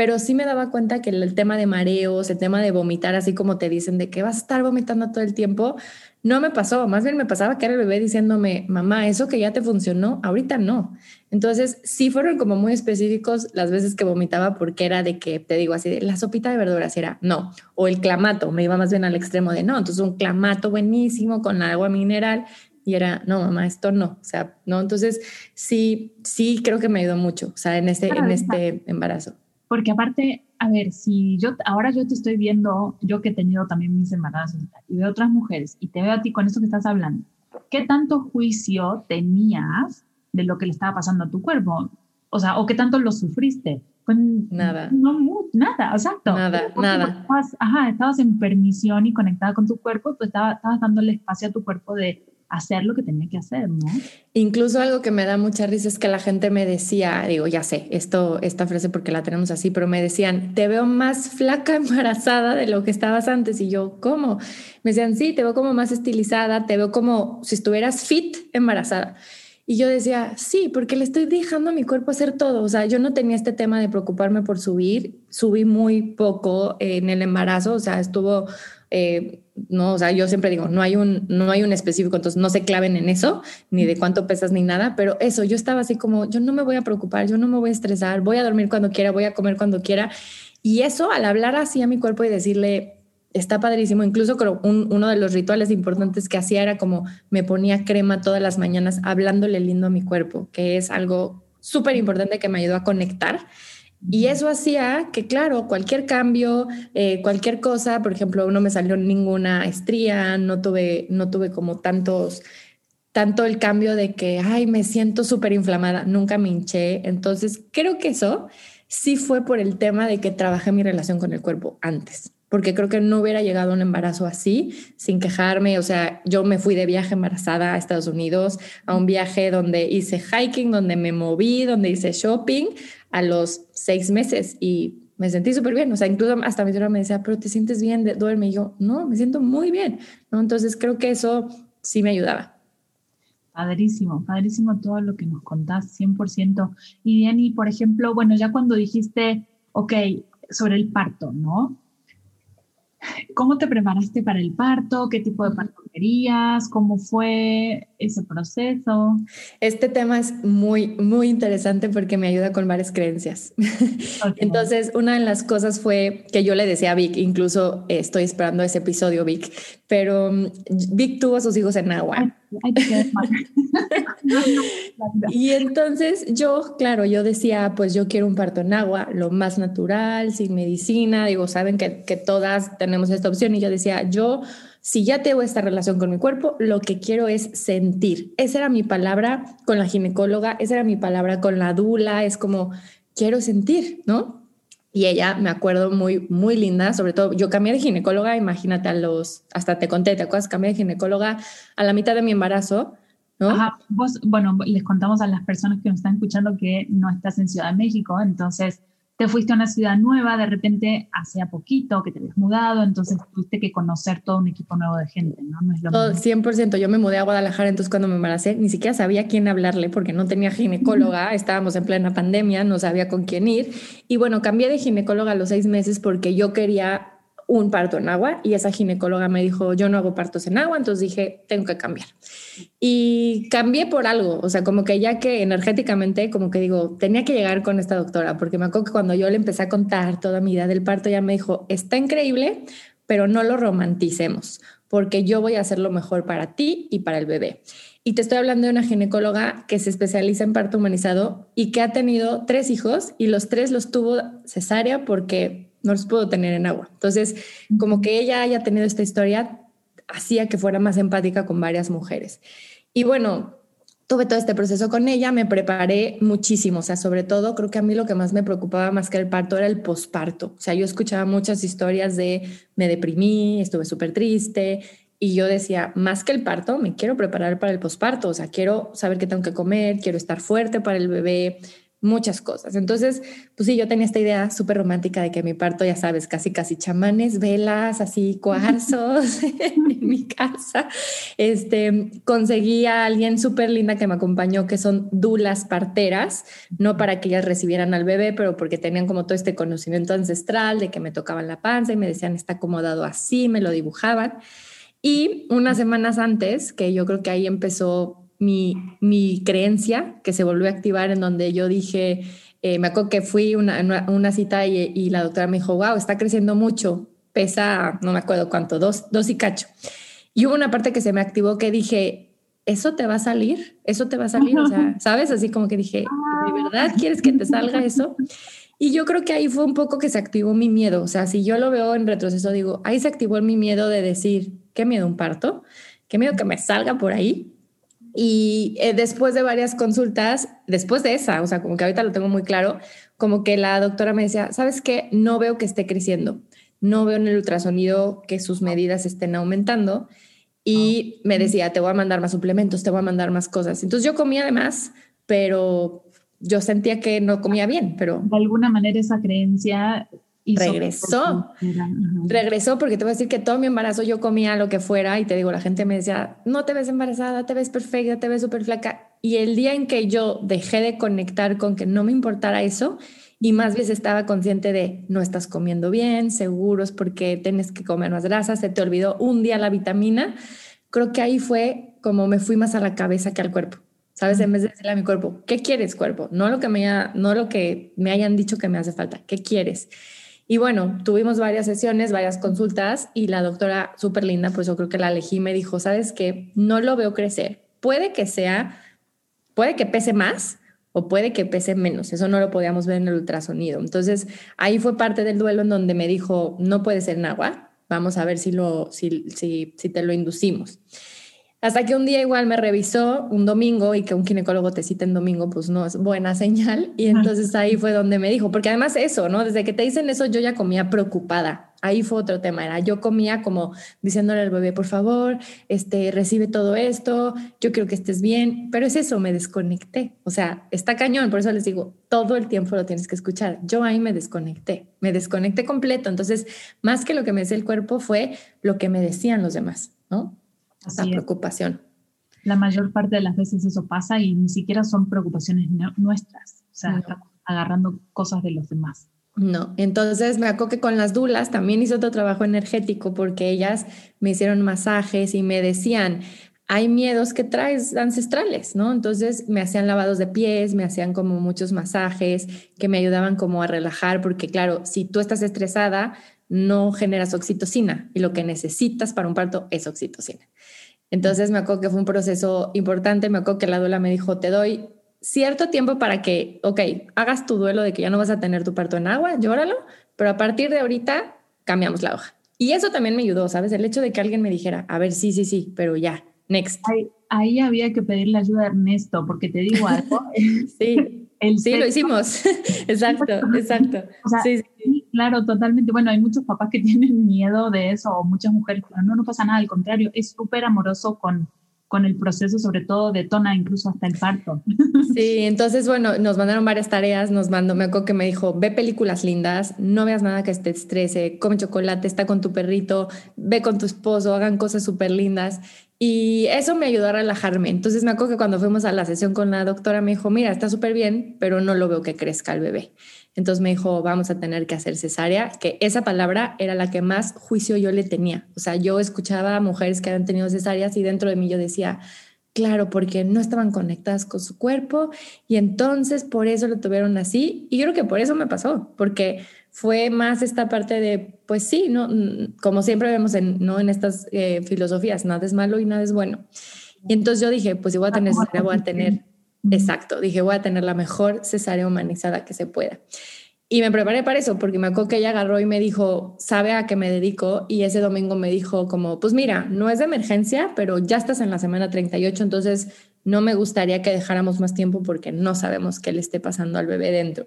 pero sí me daba cuenta que el tema de mareos, el tema de vomitar, así como te dicen de que vas a estar vomitando todo el tiempo, no me pasó, más bien me pasaba que era el bebé diciéndome, mamá, eso que ya te funcionó, ahorita no. Entonces, sí fueron como muy específicos las veces que vomitaba porque era de que, te digo así, de la sopita de verduras era no, o el clamato, me iba más bien al extremo de no, entonces un clamato buenísimo con agua mineral y era, no, mamá, esto no, o sea, no, entonces sí, sí creo que me ayudó mucho, o sea, en este, en este embarazo. Porque aparte, a ver, si yo, ahora yo te estoy viendo, yo que he tenido también mis embarazos y veo otras mujeres y te veo a ti con esto que estás hablando, ¿qué tanto juicio tenías de lo que le estaba pasando a tu cuerpo. O sea, o qué tanto lo sufriste. Pues, nada. No, nada, exacto. Nada, nada. Estabas, ajá, estabas en permisión y conectada con tu cuerpo, pues estabas, estabas dándole espacio a tu cuerpo de hacer lo que tenía que hacer, ¿no? Incluso algo que me da mucha risa es que la gente me decía, digo, ya sé, esto, esta frase porque la tenemos así, pero me decían, te veo más flaca embarazada de lo que estabas antes. Y yo, ¿cómo? Me decían, sí, te veo como más estilizada, te veo como si estuvieras fit embarazada. Y yo decía, sí, porque le estoy dejando a mi cuerpo hacer todo. O sea, yo no tenía este tema de preocuparme por subir. Subí muy poco en el embarazo, o sea, estuvo, eh, no, o sea, yo siempre digo, no hay, un, no hay un específico, entonces no se claven en eso, ni de cuánto pesas ni nada, pero eso, yo estaba así como, yo no me voy a preocupar, yo no me voy a estresar, voy a dormir cuando quiera, voy a comer cuando quiera. Y eso, al hablar así a mi cuerpo y decirle, está padrísimo. Incluso creo uno de los rituales importantes que hacía era como me ponía crema todas las mañanas hablándole lindo a mi cuerpo, que es algo súper importante que me ayudó a conectar. Y eso hacía que, claro, cualquier cambio, eh, cualquier cosa, por ejemplo, no me salió ninguna estría, no tuve, no tuve como tantos tanto el cambio de que, ay, me siento súper inflamada, nunca me hinché. Entonces, creo que eso sí fue por el tema de que trabajé mi relación con el cuerpo antes, porque creo que no hubiera llegado a un embarazo así sin quejarme. O sea, yo me fui de viaje embarazada a Estados Unidos, a un viaje donde hice hiking, donde me moví, donde hice shopping a los seis meses y me sentí súper bien. O sea, incluso hasta mi me decía, pero te sientes bien, duerme. Y yo, no, me siento muy bien. ¿no? Entonces creo que eso sí me ayudaba. Padrísimo, padrísimo todo lo que nos contás, 100%. Y Diani, por ejemplo, bueno, ya cuando dijiste, ok, sobre el parto, ¿no? ¿Cómo te preparaste para el parto? ¿Qué tipo de parto querías? ¿Cómo fue ese proceso? Este tema es muy, muy interesante porque me ayuda con varias creencias. Entonces, una de las cosas fue que yo le decía a Vic, incluso estoy esperando ese episodio, Vic, pero mm, Vic tuvo a sus hijos en agua. y entonces yo, claro, yo decía, pues yo quiero un parto en agua, lo más natural, sin medicina. Digo, saben que, que todas tenemos esta opción. Y yo decía, yo, si ya tengo esta relación con mi cuerpo, lo que quiero es sentir. Esa era mi palabra con la ginecóloga, esa era mi palabra con la dula. Es como, quiero sentir, ¿no? Y ella, me acuerdo, muy, muy linda, sobre todo, yo cambié de ginecóloga, imagínate a los, hasta te conté, ¿te acuerdas? Cambié de ginecóloga a la mitad de mi embarazo, ¿no? Ajá, bueno, les contamos a las personas que nos están escuchando que no estás en Ciudad de México, entonces te fuiste a una ciudad nueva, de repente hace poquito que te habías mudado, entonces tuviste que conocer todo un equipo nuevo de gente, ¿no? No es lo 100%, yo me mudé a Guadalajara, entonces cuando me embaracé ni siquiera sabía quién hablarle porque no tenía ginecóloga, estábamos en plena pandemia, no sabía con quién ir. Y bueno, cambié de ginecóloga a los seis meses porque yo quería un parto en agua y esa ginecóloga me dijo, yo no hago partos en agua, entonces dije, tengo que cambiar. Y cambié por algo, o sea, como que ya que energéticamente, como que digo, tenía que llegar con esta doctora, porque me acuerdo que cuando yo le empecé a contar toda mi idea del parto, ya me dijo, está increíble, pero no lo romanticemos, porque yo voy a hacer lo mejor para ti y para el bebé. Y te estoy hablando de una ginecóloga que se especializa en parto humanizado y que ha tenido tres hijos y los tres los tuvo cesárea porque no los puedo tener en agua. Entonces, como que ella haya tenido esta historia, hacía que fuera más empática con varias mujeres. Y bueno, tuve todo este proceso con ella, me preparé muchísimo, o sea, sobre todo creo que a mí lo que más me preocupaba más que el parto era el posparto. O sea, yo escuchaba muchas historias de me deprimí, estuve súper triste y yo decía, más que el parto, me quiero preparar para el posparto, o sea, quiero saber qué tengo que comer, quiero estar fuerte para el bebé, muchas cosas. Entonces, pues sí, yo tenía esta idea súper romántica de que mi parto, ya sabes, casi, casi chamanes, velas, así, cuarzos en mi casa. Este, conseguí a alguien súper linda que me acompañó, que son dulas parteras, no para que ellas recibieran al bebé, pero porque tenían como todo este conocimiento ancestral de que me tocaban la panza y me decían, está acomodado así, me lo dibujaban. Y unas semanas antes, que yo creo que ahí empezó mi, mi creencia que se volvió a activar en donde yo dije, eh, me acuerdo que fui a una, una, cita y, y, la doctora me dijo, wow, está creciendo mucho, pesa, no me acuerdo cuánto, dos, dos y cacho. Y hubo una parte que se me activó que dije, ¿eso te va a salir? ¿Eso te va a salir? O sea, ¿sabes? Así como que dije, ¿de verdad quieres que te salga eso? Y yo creo que ahí fue un poco que se activó mi miedo. O sea, si yo lo veo en retroceso, digo, ahí se activó mi miedo de decir, ¿qué miedo un parto? ¿Qué miedo que me salga por ahí? Y eh, después de varias consultas, después de esa, o sea, como que ahorita lo tengo muy claro, como que la doctora me decía, ¿sabes qué? No veo que esté creciendo, no veo en el ultrasonido que sus medidas estén aumentando. Y me decía, te voy a mandar más suplementos, te voy a mandar más cosas. Entonces yo comía además, pero yo sentía que no comía bien, pero... De alguna manera esa creencia regresó. Regresó porque te voy a decir que todo mi embarazo yo comía lo que fuera y te digo, la gente me decía, no te ves embarazada, te ves perfecta, te ves súper flaca. Y el día en que yo dejé de conectar con que no me importara eso y más bien estaba consciente de no estás comiendo bien, seguros porque tienes que comer más grasa, se te olvidó un día la vitamina, creo que ahí fue como me fui más a la cabeza que al cuerpo. ¿Sabes? En vez de decirle a mi cuerpo, ¿qué quieres, cuerpo? No lo que me, no lo que me hayan dicho que me hace falta, ¿qué quieres? Y bueno, tuvimos varias sesiones, varias consultas y la doctora súper linda, pues yo creo que la elegí, me dijo, sabes que no lo veo crecer. Puede que sea, puede que pese más o puede que pese menos. Eso no lo podíamos ver en el ultrasonido. Entonces ahí fue parte del duelo en donde me dijo, no puede ser en agua, vamos a ver si, lo, si, si, si te lo inducimos. Hasta que un día igual me revisó un domingo y que un ginecólogo te cite en domingo, pues no es buena señal. Y entonces ahí fue donde me dijo, porque además eso, ¿no? Desde que te dicen eso, yo ya comía preocupada. Ahí fue otro tema, era yo comía como diciéndole al bebé, por favor, este, recibe todo esto, yo quiero que estés bien, pero es eso, me desconecté. O sea, está cañón, por eso les digo, todo el tiempo lo tienes que escuchar. Yo ahí me desconecté, me desconecté completo. Entonces, más que lo que me decía el cuerpo fue lo que me decían los demás, ¿no? Esa preocupación. La mayor parte de las veces eso pasa y ni siquiera son preocupaciones nuestras, o sea, estamos agarrando cosas de los demás. No, entonces me acuerdo que con las dulas también hice otro trabajo energético porque ellas me hicieron masajes y me decían, hay miedos que traes ancestrales, ¿no? Entonces me hacían lavados de pies, me hacían como muchos masajes que me ayudaban como a relajar, porque claro, si tú estás estresada, no generas oxitocina y lo que necesitas para un parto es oxitocina. Entonces me acuerdo que fue un proceso importante, me acuerdo que la duela me dijo, te doy cierto tiempo para que, ok, hagas tu duelo de que ya no vas a tener tu parto en agua, llóralo, pero a partir de ahorita cambiamos la hoja. Y eso también me ayudó, ¿sabes? El hecho de que alguien me dijera, a ver, sí, sí, sí, pero ya, next. Ahí, había que pedirle ayuda a Ernesto, porque te digo algo. sí, sí, lo hicimos. exacto, exacto. sí, sí claro, totalmente. Bueno, hay muchos papás que tienen miedo de eso, o muchas mujeres, no, no pasa nada, al contrario, es súper amoroso con, con el proceso, sobre todo de tona, incluso hasta el parto. Sí, entonces, bueno, nos mandaron varias tareas, nos mandó, me acuerdo que me dijo, ve películas lindas, no veas nada que te estrese, come chocolate, está con tu perrito, ve con tu esposo, hagan cosas súper lindas. Y eso me ayudó a relajarme. Entonces me acuerdo que cuando fuimos a la sesión con la doctora me dijo, mira, está súper bien, pero no lo veo que crezca el bebé. Entonces me dijo, vamos a tener que hacer cesárea, que esa palabra era la que más juicio yo le tenía. O sea, yo escuchaba a mujeres que habían tenido cesáreas y dentro de mí yo decía, claro, porque no estaban conectadas con su cuerpo y entonces por eso lo tuvieron así. Y yo creo que por eso me pasó, porque fue más esta parte de, pues sí, no, como siempre vemos en, ¿no? en estas eh, filosofías, nada es malo y nada es bueno. Y entonces yo dije, pues si voy a tener cesárea, voy a tener Exacto, dije voy a tener la mejor cesárea humanizada que se pueda. Y me preparé para eso, porque me acuerdo que ella agarró y me dijo, ¿sabe a qué me dedico? Y ese domingo me dijo como, pues mira, no es de emergencia, pero ya estás en la semana 38, entonces no me gustaría que dejáramos más tiempo porque no sabemos qué le esté pasando al bebé dentro.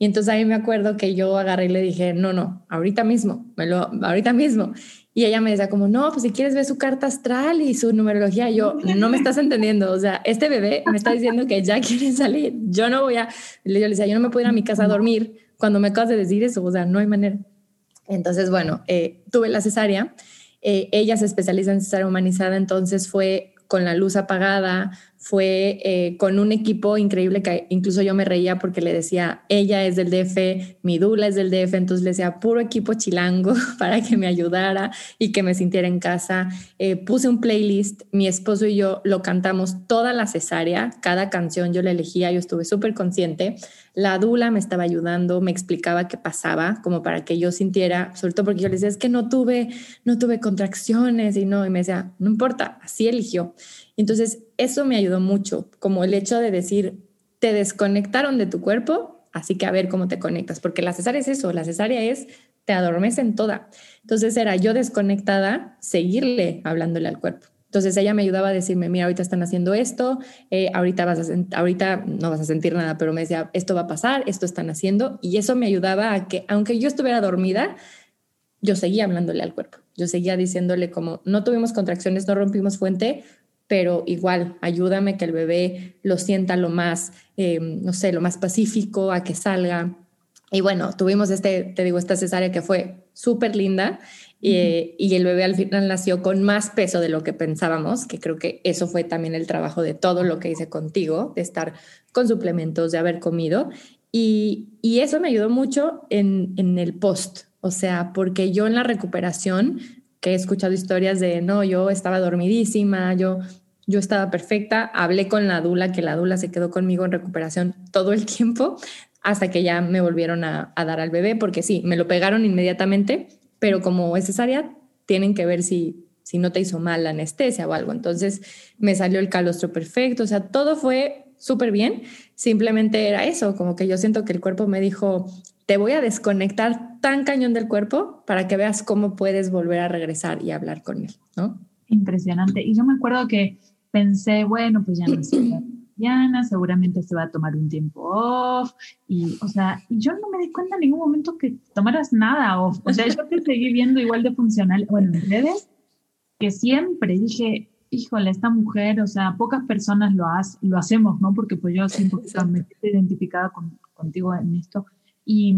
Y entonces ahí me acuerdo que yo agarré y le dije, no, no, ahorita mismo, me lo, ahorita mismo. Y ella me decía como, no, pues si quieres ver su carta astral y su numerología. Yo, no me estás entendiendo. O sea, este bebé me está diciendo que ya quiere salir. Yo no voy a, yo le decía, yo no me puedo ir a mi casa a dormir cuando me acabas de decir eso. O sea, no hay manera. Entonces, bueno, eh, tuve la cesárea. Eh, ella se especializa en cesárea humanizada, entonces fue con la luz apagada, fue eh, con un equipo increíble que incluso yo me reía porque le decía, ella es del DF, mi Dula es del DF, entonces le decía, puro equipo chilango para que me ayudara y que me sintiera en casa. Eh, puse un playlist, mi esposo y yo lo cantamos toda la cesárea, cada canción yo la elegía, yo estuve súper consciente. La Dula me estaba ayudando, me explicaba qué pasaba, como para que yo sintiera, sobre todo porque yo le decía, es que no tuve, no tuve contracciones y no, y me decía, no importa, así eligió. Entonces, eso me ayudó mucho, como el hecho de decir, te desconectaron de tu cuerpo, así que a ver cómo te conectas, porque la cesárea es eso, la cesárea es, te adormecen toda. Entonces era yo desconectada, seguirle hablándole al cuerpo. Entonces ella me ayudaba a decirme, mira, ahorita están haciendo esto, eh, ahorita, vas a ahorita no vas a sentir nada, pero me decía, esto va a pasar, esto están haciendo. Y eso me ayudaba a que, aunque yo estuviera dormida, yo seguía hablándole al cuerpo. Yo seguía diciéndole como, no tuvimos contracciones, no rompimos fuente, pero igual ayúdame que el bebé lo sienta lo más, eh, no sé, lo más pacífico, a que salga. Y bueno, tuvimos este, te digo, esta cesárea que fue súper linda y, y, el bebé al final nació con más peso de lo que pensábamos, que creo que eso fue también el trabajo de todo lo que hice contigo, de estar con suplementos, de haber comido. Y, y eso me ayudó mucho en, en el post, o sea, porque yo en la recuperación, que he escuchado historias de, no, yo estaba dormidísima, yo yo estaba perfecta, hablé con la dula, que la dula se quedó conmigo en recuperación todo el tiempo hasta que ya me volvieron a, dar al bebé, porque sí, me lo pegaron inmediatamente, pero como es cesárea, tienen que ver si, si no te hizo mal la anestesia o algo. Entonces me salió el calostro perfecto, o sea, todo fue súper bien, simplemente era eso, como que yo siento que el cuerpo me dijo, te voy a desconectar tan cañón del cuerpo para que veas cómo puedes volver a regresar y hablar con él, ¿no? impresionante. Y yo me acuerdo que pensé, bueno, pues ya no sé, Diana, seguramente se va a tomar un tiempo off. Y, o sea, yo no me di cuenta en ningún momento que tomaras nada off. O sea, yo te seguí viendo igual de funcional, bueno, en redes, que siempre dije, híjole, esta mujer, o sea, pocas personas lo, lo hacemos, ¿no? Porque pues yo siempre me he identificada con, contigo en esto. Y,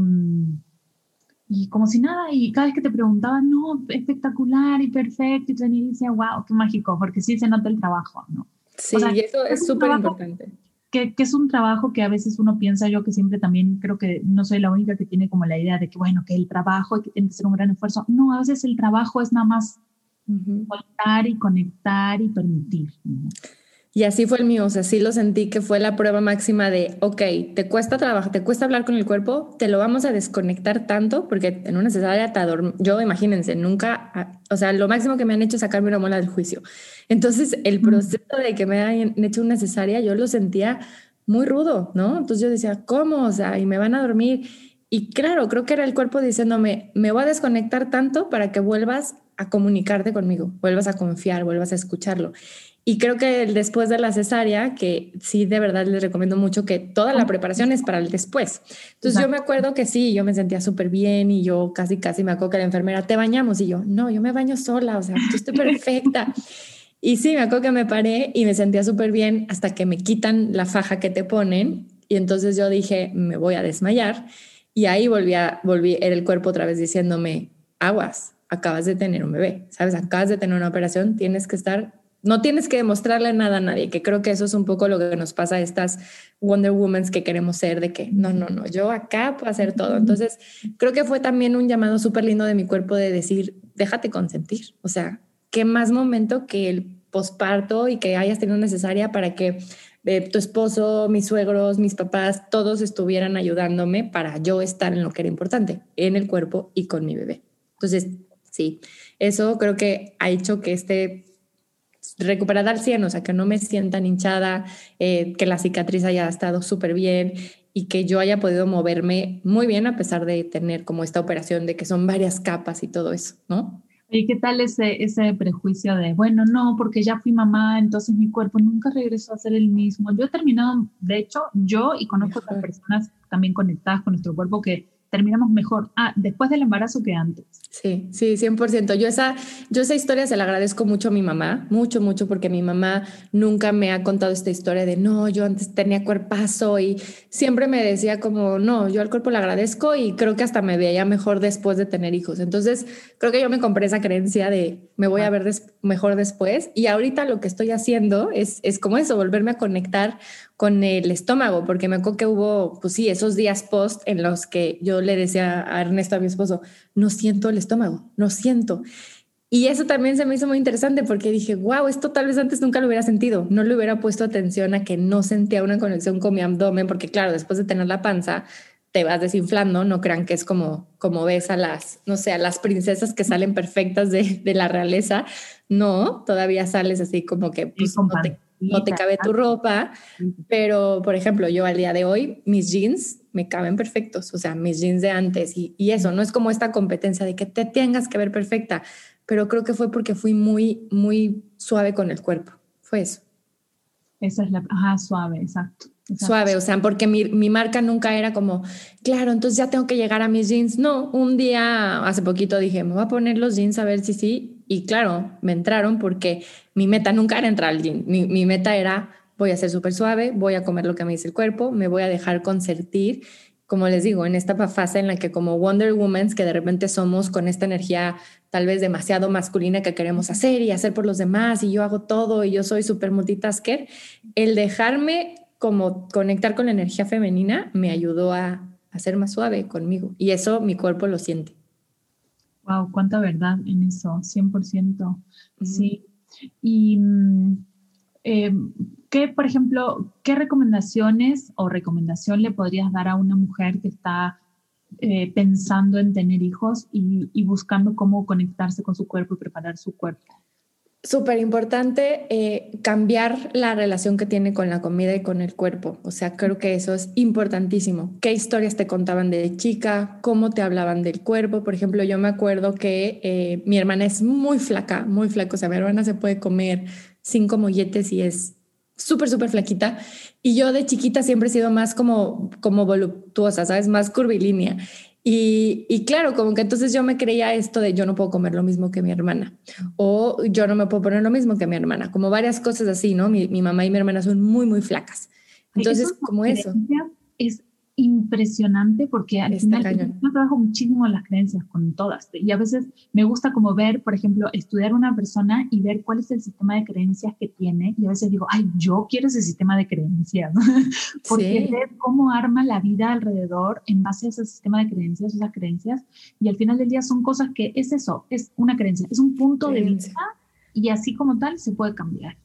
y como si nada, y cada vez que te preguntaba, no, espectacular y perfecto, y tú decía, wow, qué mágico, porque sí se nota el trabajo, ¿no? Sí, y eso es súper importante. Que, que, es un trabajo que a veces uno piensa, yo que siempre también creo que no soy la única que tiene como la idea de que, bueno, que el trabajo, que tiene que ser un gran esfuerzo. No, a veces el trabajo es nada más uh y conectar y permitir. Y así fue el mío, o sea, sí lo sentí que fue la prueba máxima de, ok, te cuesta trabajar, te cuesta hablar con el cuerpo, te lo vamos a desconectar tanto, porque en una cesárea te yo imagínense, nunca, ah, o sea, lo máximo que me han hecho es sacarme una mola del juicio. Entonces, el proceso de que me hayan hecho una cesárea, yo lo sentía muy rudo, ¿no? Entonces yo decía, ¿cómo? O sea, y me van a dormir. Y claro, creo que era el cuerpo diciéndome, me voy a desconectar tanto para que vuelvas a comunicarte conmigo, vuelvas a confiar, vuelvas a escucharlo. Y creo que después de la cesárea, que sí, de verdad les recomiendo mucho que toda la preparación es para el después. Entonces yo me acuerdo que sí, yo me sentía súper bien y yo casi, casi me acuerdo que la enfermera, te bañamos y yo, no, yo me baño sola, o sea, yo estoy perfecta. y sí, me acuerdo que me paré y me sentía súper bien hasta que me quitan la faja que te ponen y entonces yo dije, me voy a desmayar y ahí volví a, volví, era el cuerpo otra vez diciéndome, aguas, acabas de tener un bebé, ¿sabes? Acabas de tener una operación, tienes que estar no tienes que demostrarle nada a nadie, que creo que eso es un poco lo que nos pasa a estas Wonder Women que queremos ser, de que no, no, no, yo acá puedo hacer todo. Entonces, creo que fue también un llamado súper lindo de mi cuerpo de decir, déjate consentir. O sea, qué más momento que el posparto y que hayas tenido necesaria para que eh, tu esposo, mis suegros, mis papás, todos estuvieran ayudándome para yo estar en lo que era importante, en el cuerpo y con mi bebé. Entonces, sí, eso creo que ha hecho que este recuperada al 100, o sea, que no me sientan hinchada, eh, que la cicatriz haya estado súper bien y que yo haya podido moverme muy bien a pesar de tener como esta operación de que son varias capas y todo eso, ¿no? ¿Y qué tal ese, ese prejuicio de, bueno, no, porque ya fui mamá, entonces mi cuerpo nunca regresó a ser el mismo? Yo he terminado, de hecho, yo y conozco otras personas también conectadas con nuestro cuerpo que terminamos mejor ah, después del embarazo que antes. Sí, sí, 100%. Yo esa, yo esa historia se la agradezco mucho a mi mamá, mucho, mucho, porque mi mamá nunca me ha contado esta historia de, no, yo antes tenía cuerpazo y siempre me decía como, no, yo al cuerpo le agradezco y creo que hasta me veía mejor después de tener hijos. Entonces, creo que yo me compré esa creencia de, me voy a ver mejor después. Y ahorita lo que estoy haciendo es, es como eso, volverme a conectar con el estómago, porque me acuerdo que hubo, pues sí, esos días post en los que yo le decía a Ernesto, a mi esposo, no siento el estómago, no siento. Y eso también se me hizo muy interesante porque dije, wow, esto tal vez antes nunca lo hubiera sentido, no le hubiera puesto atención a que no sentía una conexión con mi abdomen, porque claro, después de tener la panza, te vas desinflando, no crean que es como, como ves a las, no sé, a las princesas que salen perfectas de, de la realeza, no, todavía sales así como que pues, no te no te cabe tu ropa, pero por ejemplo, yo al día de hoy, mis jeans me caben perfectos, o sea, mis jeans de antes y, eso, no es como esta competencia de que te tengas que ver perfecta, pero creo que fue porque fui muy, muy suave con el cuerpo, fue eso. Esa es la, ajá, suave, exacto. Suave, o sea, porque mi, mi, marca nunca era como, claro, entonces ya tengo que llegar a mis jeans. No, un día, hace poquito dije, me voy a poner los jeans a ver si sí. Y claro, me entraron porque mi meta nunca era entrar al jean. Mi, mi meta era, voy a ser súper suave, voy a comer lo que me dice el cuerpo, me voy a dejar consentir. Como les digo, en esta fase en la que como Wonder Woman, que de repente somos con esta energía tal vez demasiado masculina que queremos hacer y hacer por los demás y yo hago todo y yo soy súper multitasker, el dejarme como conectar con la energía femenina me ayudó a, a ser más suave conmigo y eso mi cuerpo lo siente. Wow, cuánta verdad en eso, 100%. Sí. Y mm, eh, ¿qué, por ejemplo, qué recomendaciones o recomendación le podrías dar a una mujer que está eh, pensando en tener hijos y, y, buscando cómo conectarse con su cuerpo y preparar su cuerpo? Súper importante eh, cambiar la relación que tiene con la comida y con el cuerpo. O sea, creo que eso es importantísimo. ¿Qué historias te contaban de chica? ¿Cómo te hablaban del cuerpo? Por ejemplo, yo me acuerdo que eh, mi hermana es muy flaca, muy flaca. O sea, mi hermana se puede comer cinco molletes y es súper, súper flaquita. Y yo de chiquita siempre he sido más como, como voluptuosa, ¿sabes? Más curvilínea. Y, claro, como que entonces yo me creía esto de yo no puedo comer lo mismo que mi hermana o yo no me puedo poner lo mismo que mi hermana, como varias cosas así, ¿no? Mi, mi mamá y mi hermana son muy, muy flacas. Entonces, como eso. Es impresionante porque al final yo trabajo muchísimo en las creencias con todas y a veces me gusta como ver, por ejemplo, estudiar una persona y ver cuál es el sistema de creencias que tiene y a veces digo, ay, yo quiero ese sistema de creencias porque ver cómo arma la vida alrededor en base a ese sistema de creencias, esas creencias y al final del día son cosas que es eso, es una creencia, es un punto de vista y así como tal se puede cambiar.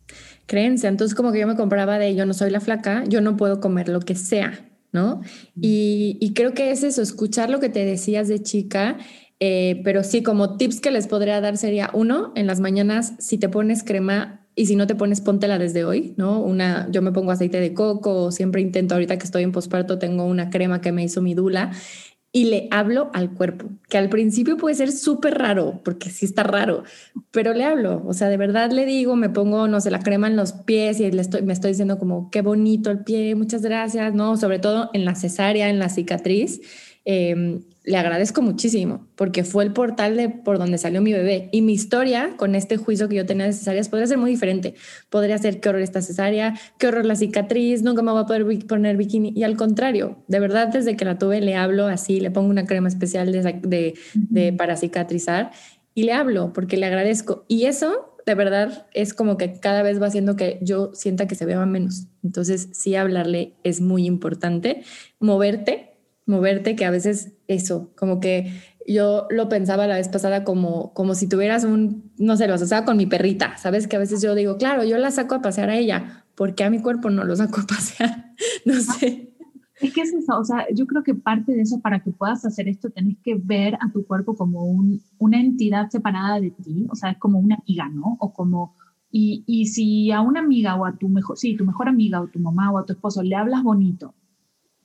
Creencia, entonces como que yo me compraba de yo no soy la flaca, yo no puedo comer lo que sea ¿no? Y, creo que es eso, escuchar lo que te decías de chica, eh, pero sí, como tips que les podría dar sería uno, en las mañanas, si te pones crema y si no te pones, póntela desde hoy, ¿no? Una, yo me pongo aceite de coco, siempre intento, ahorita que estoy en posparto, tengo una crema que me hizo mi dula y le hablo al cuerpo, que al principio puede ser súper raro, porque sí está raro, pero le hablo, o sea, de verdad le digo, me pongo, no sé, la crema en los pies y le estoy, me estoy diciendo como, qué bonito el pie, muchas gracias, ¿no? Sobre todo en la cesárea, en la cicatriz, eh, le agradezco muchísimo porque fue el portal de por donde salió mi bebé. Y mi historia con este juicio que yo tenía de cesáreas podría ser muy diferente. Podría ser qué horror esta cesárea, qué horror la cicatriz, nunca me voy a poder poner bikini y al contrario, de verdad desde que la tuve le hablo así, le pongo una crema especial de, de, para cicatrizar y le hablo porque le agradezco. Y eso de verdad es como que cada vez va haciendo que yo sienta que se vea menos. Entonces sí hablarle es muy importante, moverte moverte, que a veces eso, como que yo lo pensaba la vez pasada como, como si tuvieras un, no sé, lo asociaba con mi perrita, ¿sabes? Que a veces yo digo, claro, yo la saco a pasear a ella, ¿por qué a mi cuerpo no lo saco a pasear? No sé. Es que es eso, o sea, yo creo que parte de eso, para que puedas hacer esto, tenés que ver a tu cuerpo como un, una entidad separada de ti, o sea, es como una amiga, ¿no? O como, y, y si a una amiga o a tu mejor, sí, tu mejor amiga o tu mamá o a tu esposo le hablas bonito,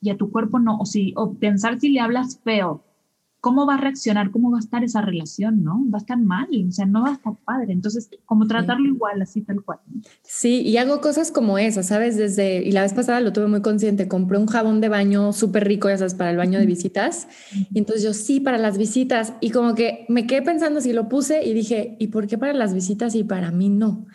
y a tu cuerpo no, o, si, o pensar si le hablas feo, ¿cómo va a reaccionar? ¿Cómo va a estar esa relación? ¿No? Va a estar mal, o sea, no va a estar padre. Entonces, como tratarlo igual, así tal cual. Sí, y hago cosas como esas, ¿sabes? Desde, y la vez pasada lo tuve muy consciente, compré un jabón de baño súper rico, ya sabes, para el baño de visitas. Y entonces yo, sí, para las visitas. Y como que me quedé pensando si lo puse y dije, ¿y por qué para las visitas y para mí no?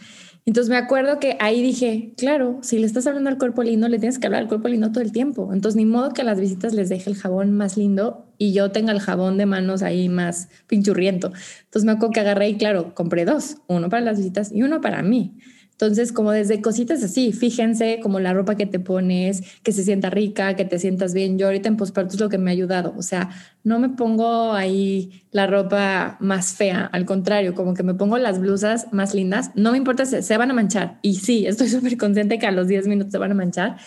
Entonces me acuerdo que ahí dije, claro, si le estás hablando al cuerpo lindo, le tienes que hablar al cuerpo lindo todo el tiempo. Entonces ni modo que a las visitas les deje el jabón más lindo y yo tenga el jabón de manos ahí más pinchurriento. Entonces me acuerdo que agarré y claro, compré dos, uno para las visitas y uno para mí. Entonces, como desde cositas así, fíjense como la ropa que te pones, que se sienta rica, que te sientas bien. Yo ahorita en posparto es lo que me ha ayudado. O sea, no me pongo ahí la ropa más fea, al contrario, como que me pongo las blusas más lindas. No me importa, si se van a manchar. Y sí, estoy súper consciente que a los 10 minutos se van a manchar,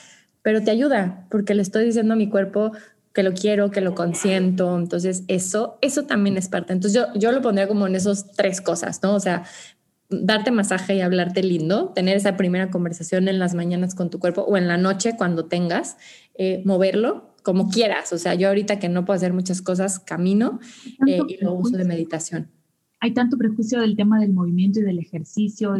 pero te ayuda porque le estoy diciendo a mi cuerpo que lo quiero, que lo consiento. Entonces, eso, eso también es parte. Entonces, yo, yo lo pondría como en esos tres cosas, ¿no? O sea, darte masaje y hablarte lindo, tener esa primera conversación en las mañanas con tu cuerpo o en la noche cuando tengas, eh, moverlo como quieras. O sea, yo ahorita que no puedo hacer muchas cosas, camino eh, y lo uso de meditación. Hay tanto prejuicio del tema del movimiento y del ejercicio,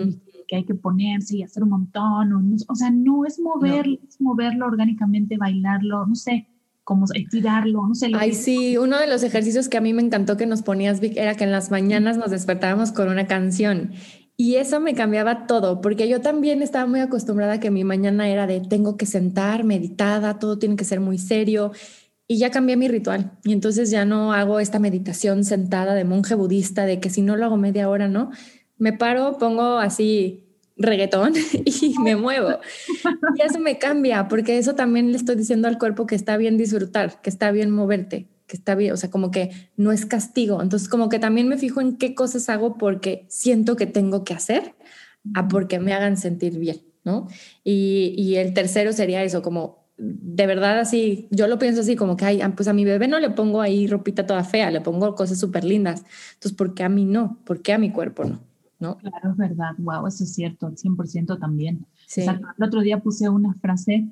que hay que ponerse y hacer un montón. O, sea, no es mover, es moverlo orgánicamente, bailarlo, no sé como estirarlo, no sé. Ay, sí, uno de los ejercicios que a mí me encantó que nos ponías, Vic, era que en las mañanas nos despertábamos con una canción y eso me cambiaba todo, porque yo también estaba muy acostumbrada a que mi mañana era de tengo que sentar, meditada, todo tiene que ser muy serio. Y ya cambié mi ritual. Y entonces ya no hago esta meditación sentada de monje budista, de que si no lo hago media hora, ¿no? Me paro, pongo así reggaetón y me muevo. Y eso me cambia, porque eso también le estoy diciendo al cuerpo que está bien disfrutar, que está bien moverte que está bien, o sea, como que no es castigo. Entonces, como que también me fijo en qué cosas hago porque siento que tengo que hacer a porque me hagan sentir bien, ¿no? Y, y el tercero sería eso, como de verdad así, yo lo pienso así, como que, ay, pues a mi bebé no le pongo ahí ropita toda fea, le pongo cosas súper lindas. Entonces, ¿por qué a mí no? ¿Por qué a mi cuerpo no? ¿no? Claro, es verdad. Wow, eso es cierto, 100% también. Sí. el otro día puse una frase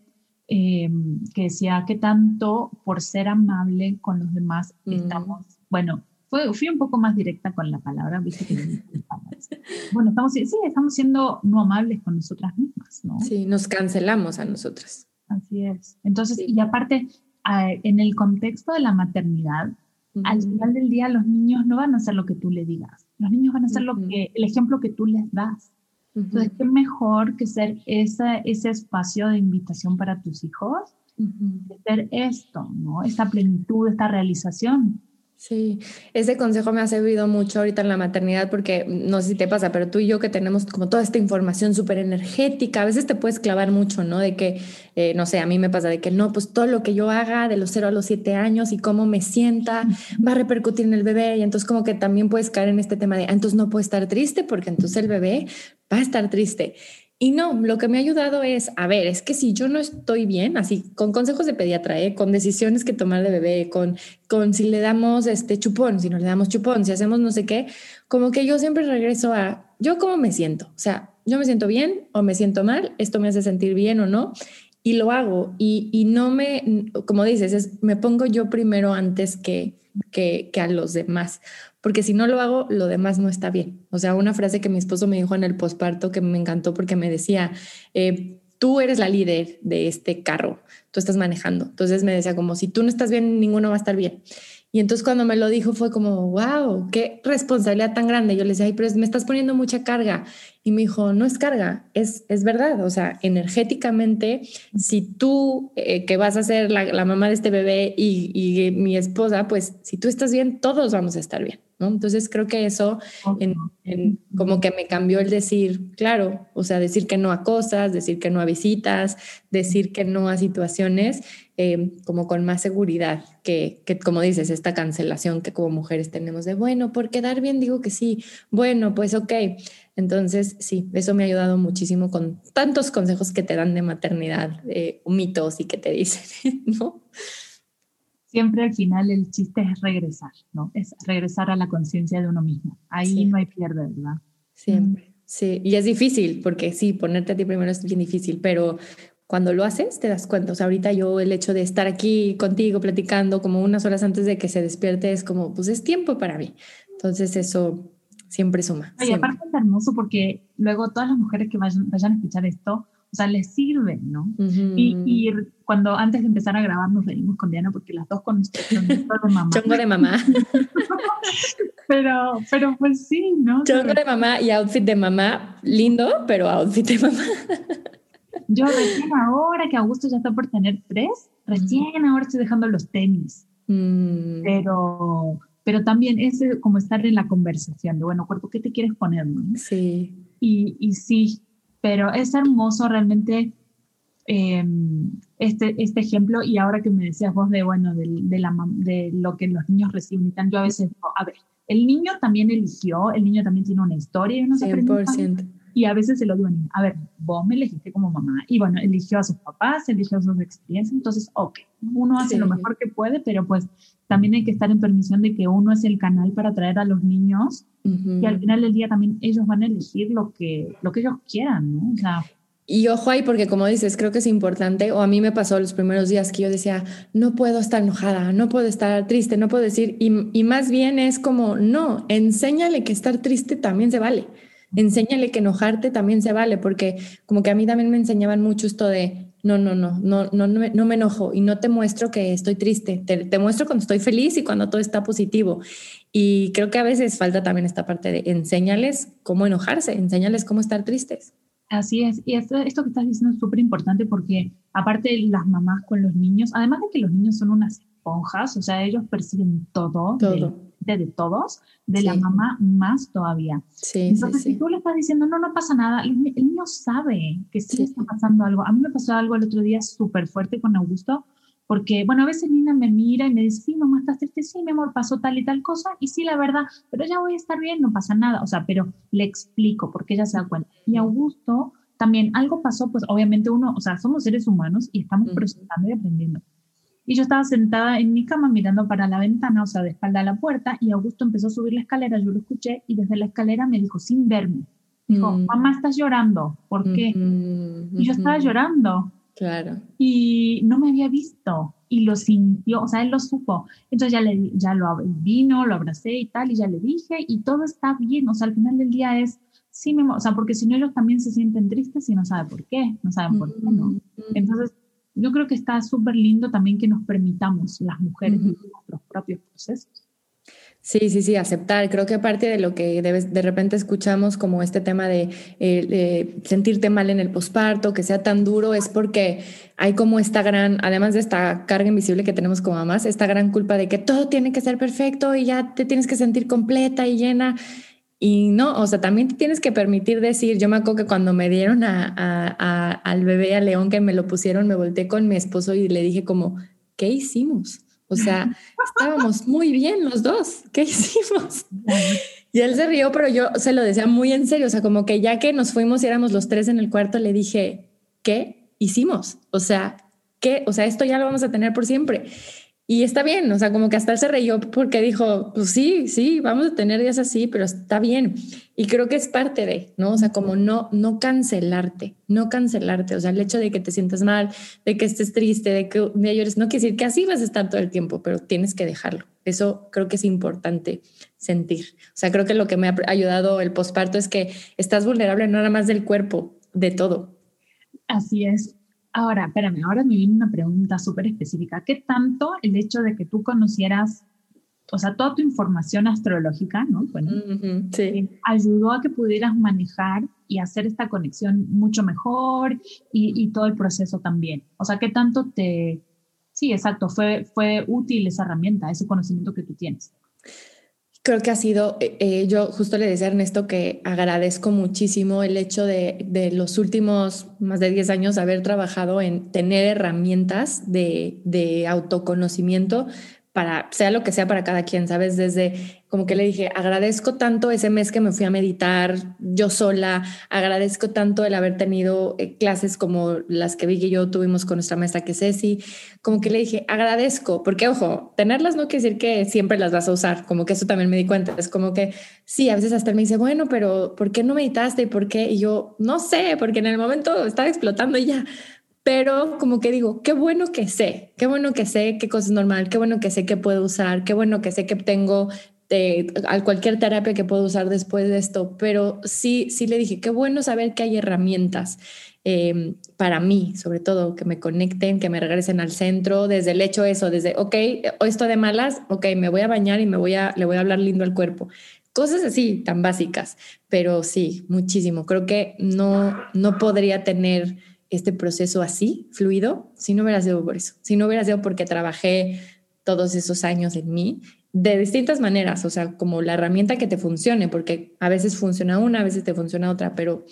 em, que decía, ¿qué tanto por ser amable con los demás mm. estamos, bueno, fue, fui un poco más directa con la palabra, viste que bueno, estamos, sí, estamos siendo no amables con nosotras mismas, ¿no? Sí, nos cancelamos a nosotras. Así es. Entonces, y aparte, en el contexto de la maternidad, al final del día los niños no van a hacer lo que tú le digas, los niños van a hacer lo que, el ejemplo que tú les das. Entonces, qué mejor que ser esa, ese espacio de invitación para tus hijos, de ser esto, ¿no? Esta plenitud, esta realización. Sí, ese consejo me ha servido mucho ahorita en la maternidad porque no sé si te pasa, pero tú y yo que tenemos como toda esta información súper energética, a veces te puedes clavar mucho, ¿no? De que, eh, no sé, a mí me pasa de que no, pues todo lo que yo haga de los 0 a los 7 años y cómo me sienta va a repercutir en el bebé y entonces como que también puedes caer en este tema de, ah, entonces no puedo estar triste porque entonces el bebé va a estar triste. Y no, lo que me ha ayudado es, a ver, es que si yo no estoy bien, así con consejos de pediatra, ¿eh? con decisiones que tomar de bebé, con, con si le damos este chupón, si no le damos chupón, si hacemos no sé qué, como que yo siempre regreso a, yo cómo me siento, o sea, yo me siento bien o me siento mal, esto me hace sentir bien o no, y lo hago. Y, y no me, como dices, es, me pongo yo primero antes que, que, que a los demás porque si no lo hago, lo demás no está bien. O sea, una frase que mi esposo me dijo en el posparto que me encantó porque me decía, eh, tú eres la líder de este carro, tú estás manejando. Entonces me decía como, si tú no estás bien, ninguno va a estar bien. Y entonces cuando me lo dijo fue como, wow, qué responsabilidad tan grande. Yo le decía, pero me estás poniendo mucha carga. Y me dijo, no es carga, es, es verdad. O sea, energéticamente, si tú, eh, que vas a ser la, mamá de este bebé y, y mi esposa, pues si tú estás bien, todos vamos a estar bien. Entonces creo que eso como que me cambió el decir, claro, o sea, decir que no a cosas, decir que no a visitas, decir que no a situaciones, eh, como con más seguridad que, que, como dices, esta cancelación que como mujeres tenemos de, bueno, por quedar bien digo que sí, bueno, pues ok. Entonces, sí, eso me ha ayudado muchísimo con tantos consejos que te dan de maternidad, eh, mitos y que te dicen, ¿no? Siempre al final el chiste es regresar, ¿no? Es regresar a la conciencia de uno mismo. Ahí no hay pierde, ¿verdad? Siempre, sí. Y es difícil, porque sí, ponerte a ti primero es bien difícil, pero cuando lo haces te das cuenta. O sea, ahorita yo el hecho de estar aquí contigo platicando como unas horas antes de que se despierte es como, pues es tiempo para mí. Entonces eso siempre suma. Y aparte es hermoso porque luego todas las mujeres que vayan, vayan a escuchar esto, o sea, les sirve, ¿no? y, y, cuando antes de empezar a grabar nos reímos con Diana porque las dos con nuestro chongo de mamá. Chongo de mamá. pero, pero pues sí, ¿no? Chongo de mamá y outfit de mamá, lindo, pero outfit de mamá. Yo recién ahora que Augusto ya está por tener tres, recién ahora estoy dejando los tenis. Mm. Pero, pero también es como estar en la conversación de, bueno, cuerpo, ¿qué te quieres poner? No? Sí. Y, y sí, pero es hermoso realmente em, este, este ejemplo y ahora que me decías vos de, bueno, de, de, la, de lo que los niños reciben, yo a veces digo, a ver, el niño también eligió, el niño también tiene una historia y uno 100%. Y a veces se lo digo, a ver, vos me elegiste como mamá. Y bueno, eligió a sus papás, eligió sus experiencias. Entonces, ok, uno hace lo mejor que puede, pero pues también hay que estar en permisión de que uno es el canal para traer a los niños y al final del día también ellos van a elegir lo que, lo que ellos quieran, ¿no? O sea, y ojo ahí, porque como dices, creo que es importante, o a mí me pasó los primeros días que yo decía, no puedo estar enojada, no puedo estar triste, no puedo decir, y, y más bien es como, no, enséñale que estar triste también se vale enséñale que enojarte también se vale, porque como que a mí también me enseñaban mucho esto de, no, no, no, no, no, no, me, no me enojo y no te muestro que estoy triste, te, te, muestro cuando estoy feliz y cuando todo está positivo. Y creo que a veces falta también esta parte de enséñales cómo enojarse, enséñales cómo estar tristes. Así es, y esto, esto que estás diciendo es súper importante porque aparte las mamás con los niños, además de que los niños son unas esponjas, o sea, ellos perciben todo, todo de, todos, de la mamá más todavía. Sí, Entonces, si tú le estás diciendo, no, no pasa nada, el, niño sabe que sí, está pasando algo. A mí me pasó algo el otro día súper fuerte con Augusto, porque, bueno, a veces Nina me mira y me dice, sí, mamá, ¿estás triste? Sí, mi amor, pasó tal y tal cosa, y sí, la verdad, pero ya voy a estar bien, no pasa nada, o sea, pero le explico porque ella se da cuenta. Y Augusto, también algo pasó, pues obviamente uno, o sea, somos seres humanos y estamos procesando y aprendiendo. Y yo estaba sentada en mi cama mirando para la ventana, o sea, de espalda a la puerta, y Augusto empezó a subir la escalera, yo lo escuché, y desde la escalera me dijo, sin verme, dijo, mm. mamá, estás llorando, ¿por qué? y yo estaba llorando. Claro. Y no me había visto y lo sintió, o sea, él lo supo. Entonces ya, le, ya lo vino, lo abracé y tal, y ya le dije, y todo está bien, o sea, al final del día es, sí, me, o sea, porque si no ellos también se sienten tristes y no saben por qué, no saben por qué, ¿no? Entonces, yo creo que está súper lindo también que nos permitamos las mujeres nuestros propios procesos. Sí, sí, sí, aceptar. Creo que aparte de lo que de repente escuchamos como este tema eh, de, sentirte mal en el posparto, que sea tan duro, es porque hay como esta gran, además de esta carga invisible que tenemos como mamás, esta gran culpa de que todo tiene que ser perfecto y ya te tienes que sentir completa y llena. Y no, o sea, también te tienes que permitir decir, yo me acuerdo que cuando me dieron al bebé, a León, que me lo pusieron, me volteé con mi esposo y le dije como, ¿qué hicimos? O sea, estábamos muy bien los dos. ¿Qué hicimos? Y él se rió, pero yo se lo decía muy en serio. O sea, como que ya que nos fuimos y éramos los tres en el cuarto, le dije, ¿qué hicimos? O sea, ¿qué? O sea, esto ya lo vamos a tener por siempre. Y está bien, o sea, como que hasta él se reyó porque dijo, pues sí, sí, vamos a tener días así, pero está bien. Y creo que es parte de, ¿no? O sea, como no, no cancelarte, no cancelarte. O sea, el hecho de que te sientas mal, de que estés triste, de que de llores, no quiere decir que así vas a estar todo el tiempo, pero tienes que dejarlo. Eso creo que es importante sentir. O sea, creo que lo que me ha ayudado el posparto es que estás vulnerable no nada más del cuerpo, de todo. Así es. Ahora, espérame, ahora me viene una pregunta súper específica. ¿Qué tanto el hecho de que tú conocieras, o sea, toda tu información astrológica, ¿no? Bueno, sí. Eh, ayudó a que pudieras manejar y hacer esta conexión mucho mejor y, y, todo el proceso también. O sea, ¿qué tanto te... Sí, exacto, fue, fue útil esa herramienta, ese conocimiento que tú tienes. Creo que ha sido, eh, eh, yo justo le decía a Ernesto que agradezco muchísimo el hecho de, de los últimos más de 10 años haber trabajado en tener herramientas de, de autoconocimiento para, sea lo que sea para cada quien, ¿sabes? Desde como que le dije, agradezco tanto ese mes que me fui a meditar yo sola, agradezco tanto el haber tenido eh, clases como las que Vicky y yo tuvimos con nuestra maestra que es Ceci, como que le dije, agradezco, porque ojo, tenerlas no quiere decir que siempre las vas a usar, como que eso también me di cuenta, es como que sí, a veces hasta me dice, bueno, pero ¿por qué no meditaste? ¿Y por qué? Y yo, no sé, porque en el momento estaba explotando y ya, pero como que digo, qué bueno que sé, qué bueno que sé qué cosa es normal, qué bueno que sé que puedo usar, qué bueno que sé que tengo de, cualquier terapia que puedo usar después de esto, pero sí, sí le dije, qué bueno saber que hay herramientas em, para mí, sobre todo, que me conecten, que me regresen al centro, desde el hecho eso, desde, ok, esto de malas, ok, me voy a bañar y me voy a, le voy a hablar lindo al cuerpo. Cosas así, tan básicas, pero sí, muchísimo. Creo que no, no podría tener este proceso así, fluido, si no hubiera sido por eso, si no hubiera sido porque trabajé todos esos años en mí de distintas maneras, o sea, como la herramienta que te funcione, porque a veces funciona una, a veces te funciona otra, pero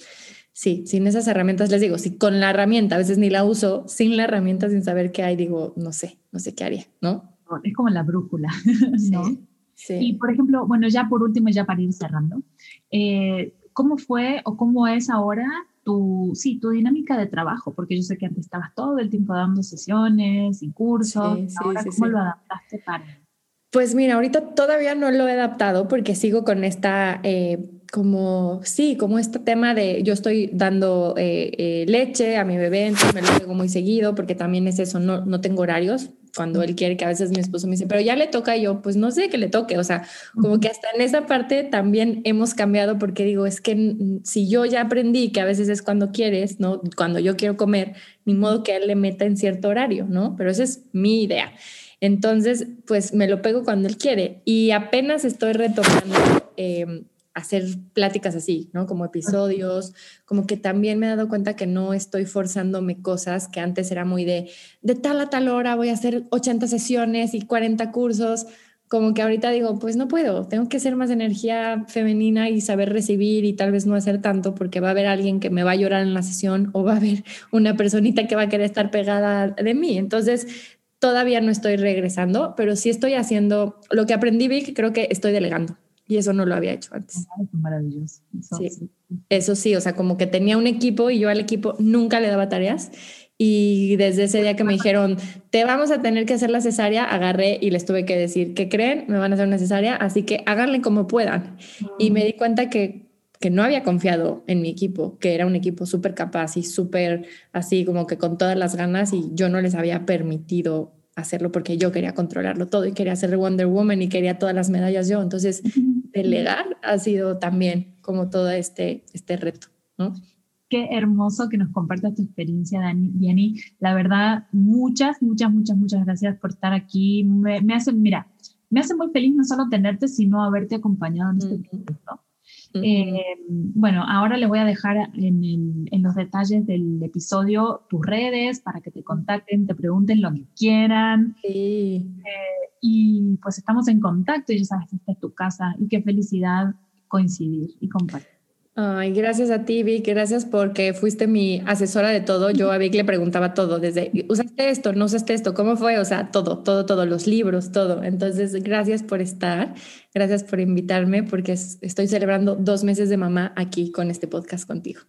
sí, sin esas herramientas, les digo, si con la herramienta a veces ni la uso, sin la herramienta, sin saber qué hay, digo, no sé, no sé qué haría, ¿no? Es como la brújula, ¿no? Sí. Y por ejemplo, bueno, ya por último, ya para ir cerrando, eh, ¿cómo fue o cómo es ahora tu, sí, tu dinámica de trabajo, porque yo sé que antes estabas todo el tiempo dando sesiones y cursos, sí, ahora cómo lo adaptaste para... Pues mira, ahorita todavía no lo he adaptado porque sigo con esta, eh, como, sí, como este tema de yo estoy dando eh, eh, leche a mi bebé, entonces me lo hago muy seguido porque también es eso, no, no tengo horarios, cuando él quiere, que a veces mi esposo me dice, pero ya le toca yo, pues no sé que le toque, o sea, como que hasta en esa parte también hemos cambiado porque digo, es que si yo ya aprendí que a veces es cuando quieres, ¿no? Cuando yo quiero comer, ni modo que él le meta en cierto horario, ¿no? Pero esa es mi idea. Entonces, pues me lo pego cuando él quiere y apenas estoy retomando. Eh, hacer pláticas así, ¿no? Como episodios, como que también me he dado cuenta que no estoy forzándome cosas que antes era muy de, de tal a tal hora voy a hacer 80 sesiones y 40 cursos, como que ahorita digo, pues no puedo, tengo que ser más energía femenina y saber recibir y tal vez no hacer tanto porque va a haber alguien que me va a llorar en la sesión o va a haber una personita que va a querer estar pegada de mí. Entonces, todavía no estoy regresando, pero sí estoy haciendo lo que aprendí, vi que creo que estoy delegando. Y eso no lo había hecho antes. Maravilloso. Eso sí. eso sí, o sea, como que tenía un equipo y yo al equipo nunca le daba tareas Y desde ese día que me dijeron, te vamos a tener que hacer la cesárea, agarré y les tuve que decir, ¿qué creen? Me van a hacer una cesárea, así que háganle como puedan. Y me di cuenta que, que no había confiado en mi equipo, que era un equipo súper capaz y súper así como que con todas las ganas y yo no les había permitido hacerlo porque yo quería controlarlo todo y quería ser Wonder Woman y quería todas las medallas yo. Entonces, delegar ha sido también como todo este, este reto, ¿no? Qué hermoso que nos compartas tu experiencia, Dani, Diani. La verdad, muchas, muchas, muchas, muchas gracias por estar aquí. Me, me, hace, mira, me hace muy feliz no solo tenerte, sino haberte acompañado en este proyecto. Eh, bueno, ahora le voy a dejar en, en, los detalles del episodio tus redes para que te contacten, te pregunten lo que quieran. Sí. Eh, y pues estamos en contacto y ya sabes, esta es tu casa y qué felicidad coincidir y compartir. Ay, gracias a ti, Vic. Gracias porque fuiste mi asesora de todo. Yo a Vic le preguntaba todo, desde, ¿usaste esto? ¿No usaste esto? ¿Cómo fue? O sea, todo, todo, todo, los libros, todo. Entonces, gracias por estar. Gracias por invitarme porque estoy celebrando dos meses de mamá aquí con este podcast contigo.